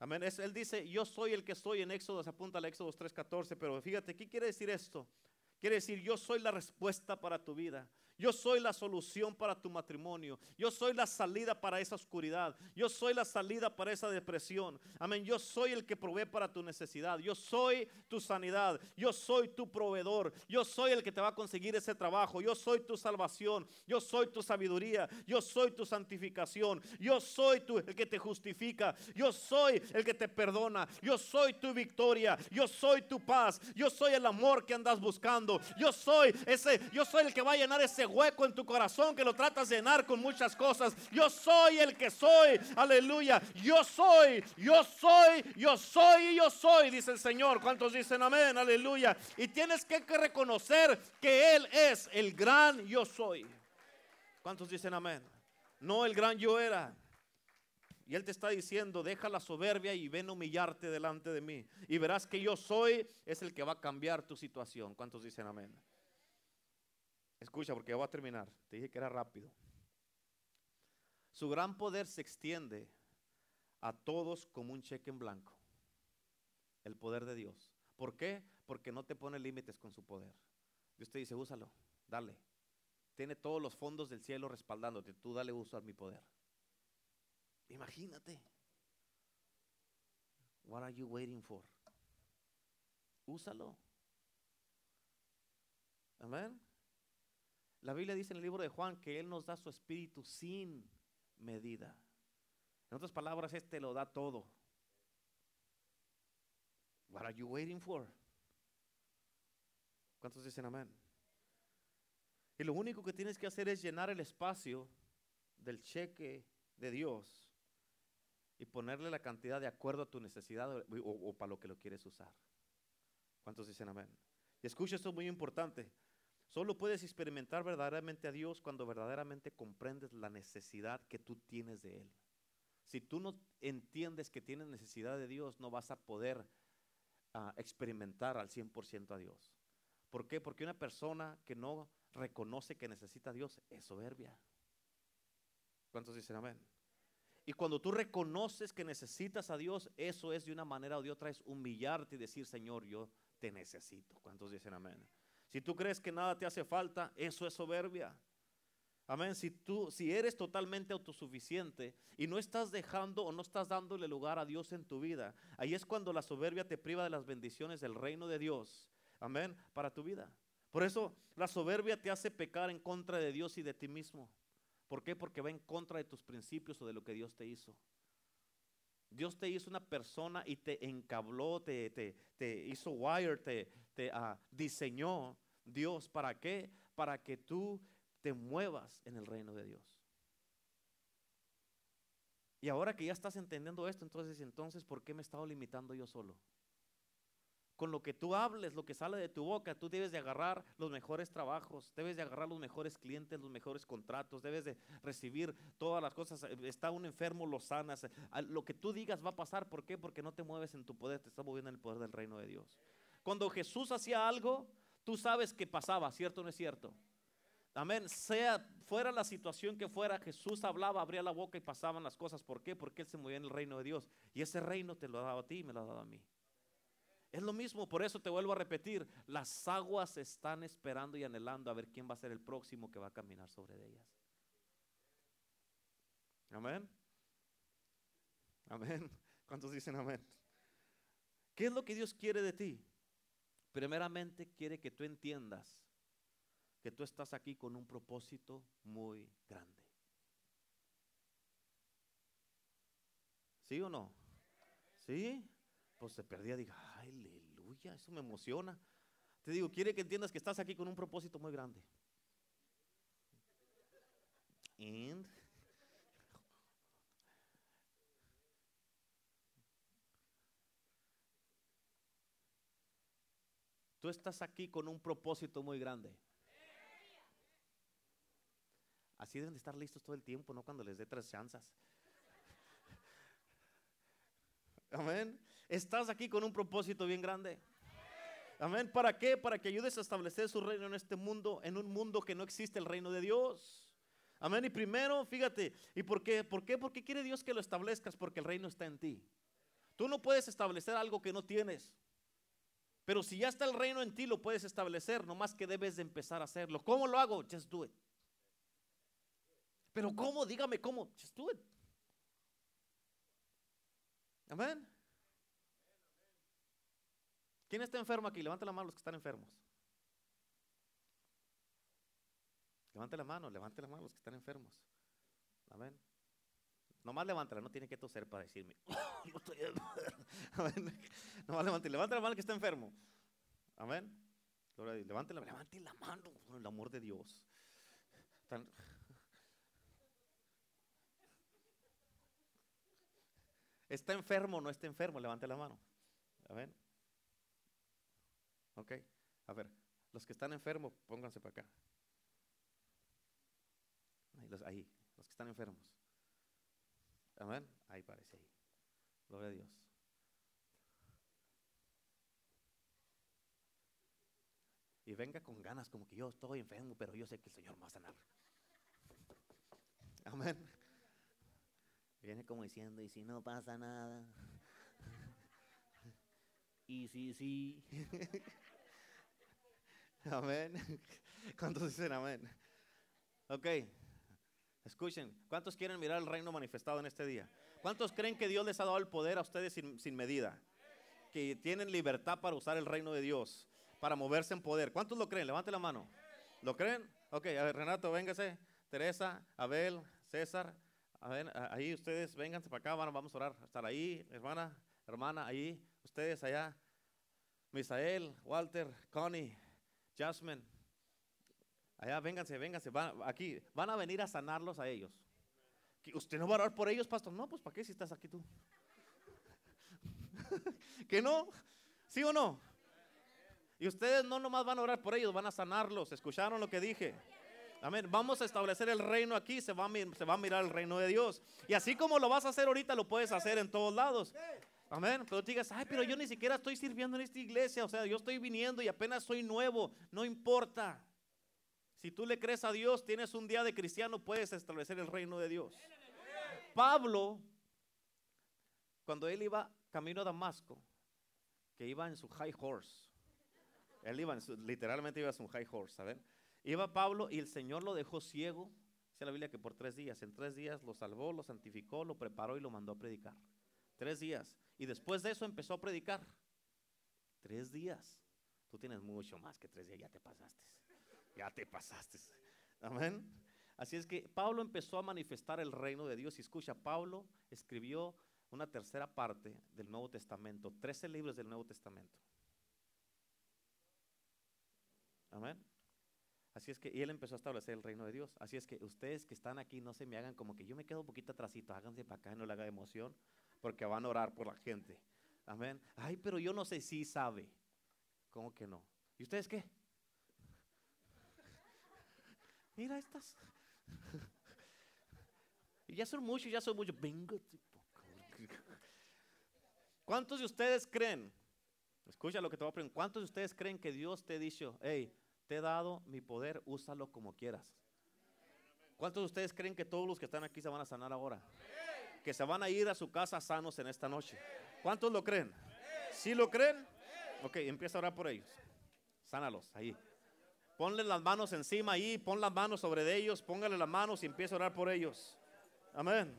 Amén. él dice, yo soy el que soy en Éxodo, se apunta al Éxodo 3.14, pero fíjate, ¿qué quiere decir esto? Quiere decir, yo soy la respuesta para tu vida. Yo soy la solución para tu matrimonio. Yo soy la salida para esa oscuridad. Yo soy la salida para esa depresión. Amén. Yo soy el que provee para tu necesidad. Yo soy tu sanidad. Yo soy tu proveedor. Yo soy el que te va a conseguir ese trabajo. Yo soy tu salvación. Yo soy tu sabiduría. Yo soy tu santificación. Yo soy tu, el que te justifica. Yo soy el que te perdona. Yo soy tu victoria. Yo soy tu paz. Yo soy el amor que andas buscando. Yo soy ese. Yo soy el que va a llenar ese hueco en tu corazón que lo tratas de llenar con muchas cosas. Yo soy el que soy. Aleluya. Yo soy, yo soy, yo soy y yo soy, dice el Señor. ¿Cuántos dicen amén? Aleluya. Y tienes que reconocer que Él es el gran yo soy. ¿Cuántos dicen amén? No el gran yo era. Y Él te está diciendo, deja la soberbia y ven a humillarte delante de mí. Y verás que yo soy es el que va a cambiar tu situación. ¿Cuántos dicen amén? Escucha, porque ya voy a terminar. Te dije que era rápido. Su gran poder se extiende a todos como un cheque en blanco. El poder de Dios. ¿Por qué? Porque no te pone límites con su poder. Dios te dice, úsalo, dale. Tiene todos los fondos del cielo respaldándote. Tú dale uso a mi poder. Imagínate. What are you waiting for? Úsalo. Amén. La Biblia dice en el libro de Juan que Él nos da su espíritu sin medida. En otras palabras, este lo da todo. What are you waiting for? ¿Cuántos dicen amén? Y lo único que tienes que hacer es llenar el espacio del cheque de Dios y ponerle la cantidad de acuerdo a tu necesidad o, o para lo que lo quieres usar. ¿Cuántos dicen amén? Y escucha esto muy importante. Solo puedes experimentar verdaderamente a Dios cuando verdaderamente comprendes la necesidad que tú tienes de Él. Si tú no entiendes que tienes necesidad de Dios, no vas a poder ah, experimentar al 100% a Dios. ¿Por qué? Porque una persona que no reconoce que necesita a Dios es soberbia. ¿Cuántos dicen amén? Y cuando tú reconoces que necesitas a Dios, eso es de una manera o de otra, es humillarte y decir, Señor, yo te necesito. ¿Cuántos dicen amén? Si tú crees que nada te hace falta, eso es soberbia. Amén. Si tú, si eres totalmente autosuficiente y no estás dejando o no estás dándole lugar a Dios en tu vida, ahí es cuando la soberbia te priva de las bendiciones del reino de Dios. Amén. Para tu vida. Por eso la soberbia te hace pecar en contra de Dios y de ti mismo. ¿Por qué? Porque va en contra de tus principios o de lo que Dios te hizo. Dios te hizo una persona y te encabló, te, te, hizo wire, te, te ah, diseñó Dios. ¿Para qué? Para que tú te muevas en el reino de Dios. Y ahora que ya estás entendiendo esto, entonces, entonces, ¿por qué me he estado limitando yo solo? Con lo que tú hables, lo que sale de tu boca, tú debes de agarrar los mejores trabajos, debes de agarrar los mejores clientes, los mejores contratos, debes de recibir todas las cosas. Está un enfermo, lo sanas. Lo que tú digas va a pasar. ¿Por qué? Porque no te mueves en tu poder, te estás moviendo en el poder del reino de Dios. Cuando Jesús hacía algo, Tú sabes que pasaba, ¿cierto o no es cierto? Amén. Sea fuera la situación que fuera, Jesús hablaba, abría la boca y pasaban las cosas. ¿Por qué? Porque Él se movía en el reino de Dios. Y ese reino te lo daba a ti y me lo ha dado a mí. Es lo mismo, por eso te vuelvo a repetir, las aguas están esperando y anhelando a ver quién va a ser el próximo que va a caminar sobre ellas. Amén. Amén. ¿Cuántos dicen amén? ¿Qué es lo que Dios quiere de ti? Primeramente quiere que tú entiendas que tú estás aquí con un propósito muy grande. ¿Sí o no? ¿Sí? Pues se perdía, diga, aleluya, eso me emociona. Te digo, quiere que entiendas que estás aquí con un propósito muy grande. Tú estás aquí con un propósito muy grande. Así deben de estar listos todo el tiempo, no cuando les dé tres chanzas. Amén. Estás aquí con un propósito bien grande. Amén. ¿Para qué? Para que ayudes a establecer su reino en este mundo, en un mundo que no existe el reino de Dios. Amén. Y primero, fíjate, ¿y por qué? ¿Por qué? Porque quiere Dios que lo establezcas porque el reino está en ti. Tú no puedes establecer algo que no tienes. Pero si ya está el reino en ti, lo puedes establecer, nomás que debes de empezar a hacerlo. ¿Cómo lo hago? Just do it. Pero ¿cómo? Dígame cómo. Just do it. Amén. ¿Quién está enfermo aquí? Levante la mano los que están enfermos. Levante la mano, levante la mano los que están enfermos. Amén. Nomás levántala, no tiene que toser para decirme. no estoy Amén. Nomás levante la mano que está enfermo. Amén. Levante la, levante la mano por el amor de Dios. ¿Está enfermo o no está enfermo? Levante la mano. Amén. Ok, a ver, los que están enfermos, pónganse para acá. Ahí, los que están enfermos. Amén. Ahí parece ahí. Gloria a Dios. Y venga con ganas, como que yo estoy enfermo, pero yo sé que el Señor me va a sanar. Amén. Viene como diciendo, y si no pasa nada. y si sí. amén. ¿Cuántos dicen amén? Ok. Escuchen, ¿cuántos quieren mirar el reino manifestado en este día? ¿Cuántos creen que Dios les ha dado el poder a ustedes sin, medida? Que tienen libertad para usar el reino de Dios, para moverse en poder. ¿Cuántos lo creen? Levante la mano. ¿Lo creen? Ok, a ver, Renato, véngase. Teresa, Abel, César. A ver, ahí ustedes, vénganse para acá, vamos a orar. Estar ahí, hermana, hermana, ahí. Ustedes allá. Misael, Walter, Connie, Jasmine. Allá, vénganse, vénganse. Van, aquí, van a venir a sanarlos a ellos. ¿Usted no va a orar por ellos, pastor? No, pues ¿para qué si estás aquí tú? ¿Que no? ¿Sí o no? Y ustedes no nomás van a orar por ellos, van a sanarlos. ¿Escucharon lo que dije? Amén. Vamos a establecer el reino aquí, se va, a, se va a mirar el reino de Dios. Y así como lo vas a hacer ahorita, lo puedes hacer en todos lados. Amén. Pero digas, ay, pero yo ni siquiera estoy sirviendo en esta iglesia. O sea, yo estoy viniendo y apenas soy nuevo. No importa. Si tú le crees a Dios, tienes un día de cristiano, puedes establecer el reino de Dios. Pablo, cuando él iba camino a Damasco, que iba en su high horse, él iba literalmente iba en su high horse, ¿saben? Iba Pablo y el Señor lo dejó ciego, dice la Biblia que por tres días, en tres días lo salvó, lo santificó, lo preparó y lo mandó a predicar. Tres días. Y después de eso empezó a predicar. Tres días. Tú tienes mucho más que tres días, ya te pasaste ya te pasaste. Amén. Así es que Pablo empezó a manifestar el reino de Dios. Y escucha, Pablo escribió una tercera parte del Nuevo Testamento, trece libros del Nuevo Testamento. Amén. Así es que y él empezó a establecer el reino de Dios. Así es que ustedes que están aquí no se me hagan como que yo me quedo un poquito atrásito, háganse para acá y no le haga emoción, porque van a orar por la gente. Amén. Ay, pero yo no sé si sabe. ¿Cómo que no? ¿Y ustedes qué? Mira estas. y ya son muchos, ya son muchos. Venga, ¿Cuántos de ustedes creen? Escucha lo que te voy a preguntar. ¿Cuántos de ustedes creen que Dios te ha dicho, hey, te he dado mi poder, úsalo como quieras? ¿Cuántos de ustedes creen que todos los que están aquí se van a sanar ahora? Que se van a ir a su casa sanos en esta noche. ¿Cuántos lo creen? ¿Sí lo creen? Ok, empieza a orar por ellos. Sánalos ahí. Ponle las manos encima ahí, pon las manos sobre ellos, póngale las manos y empieza a orar por ellos. Amén.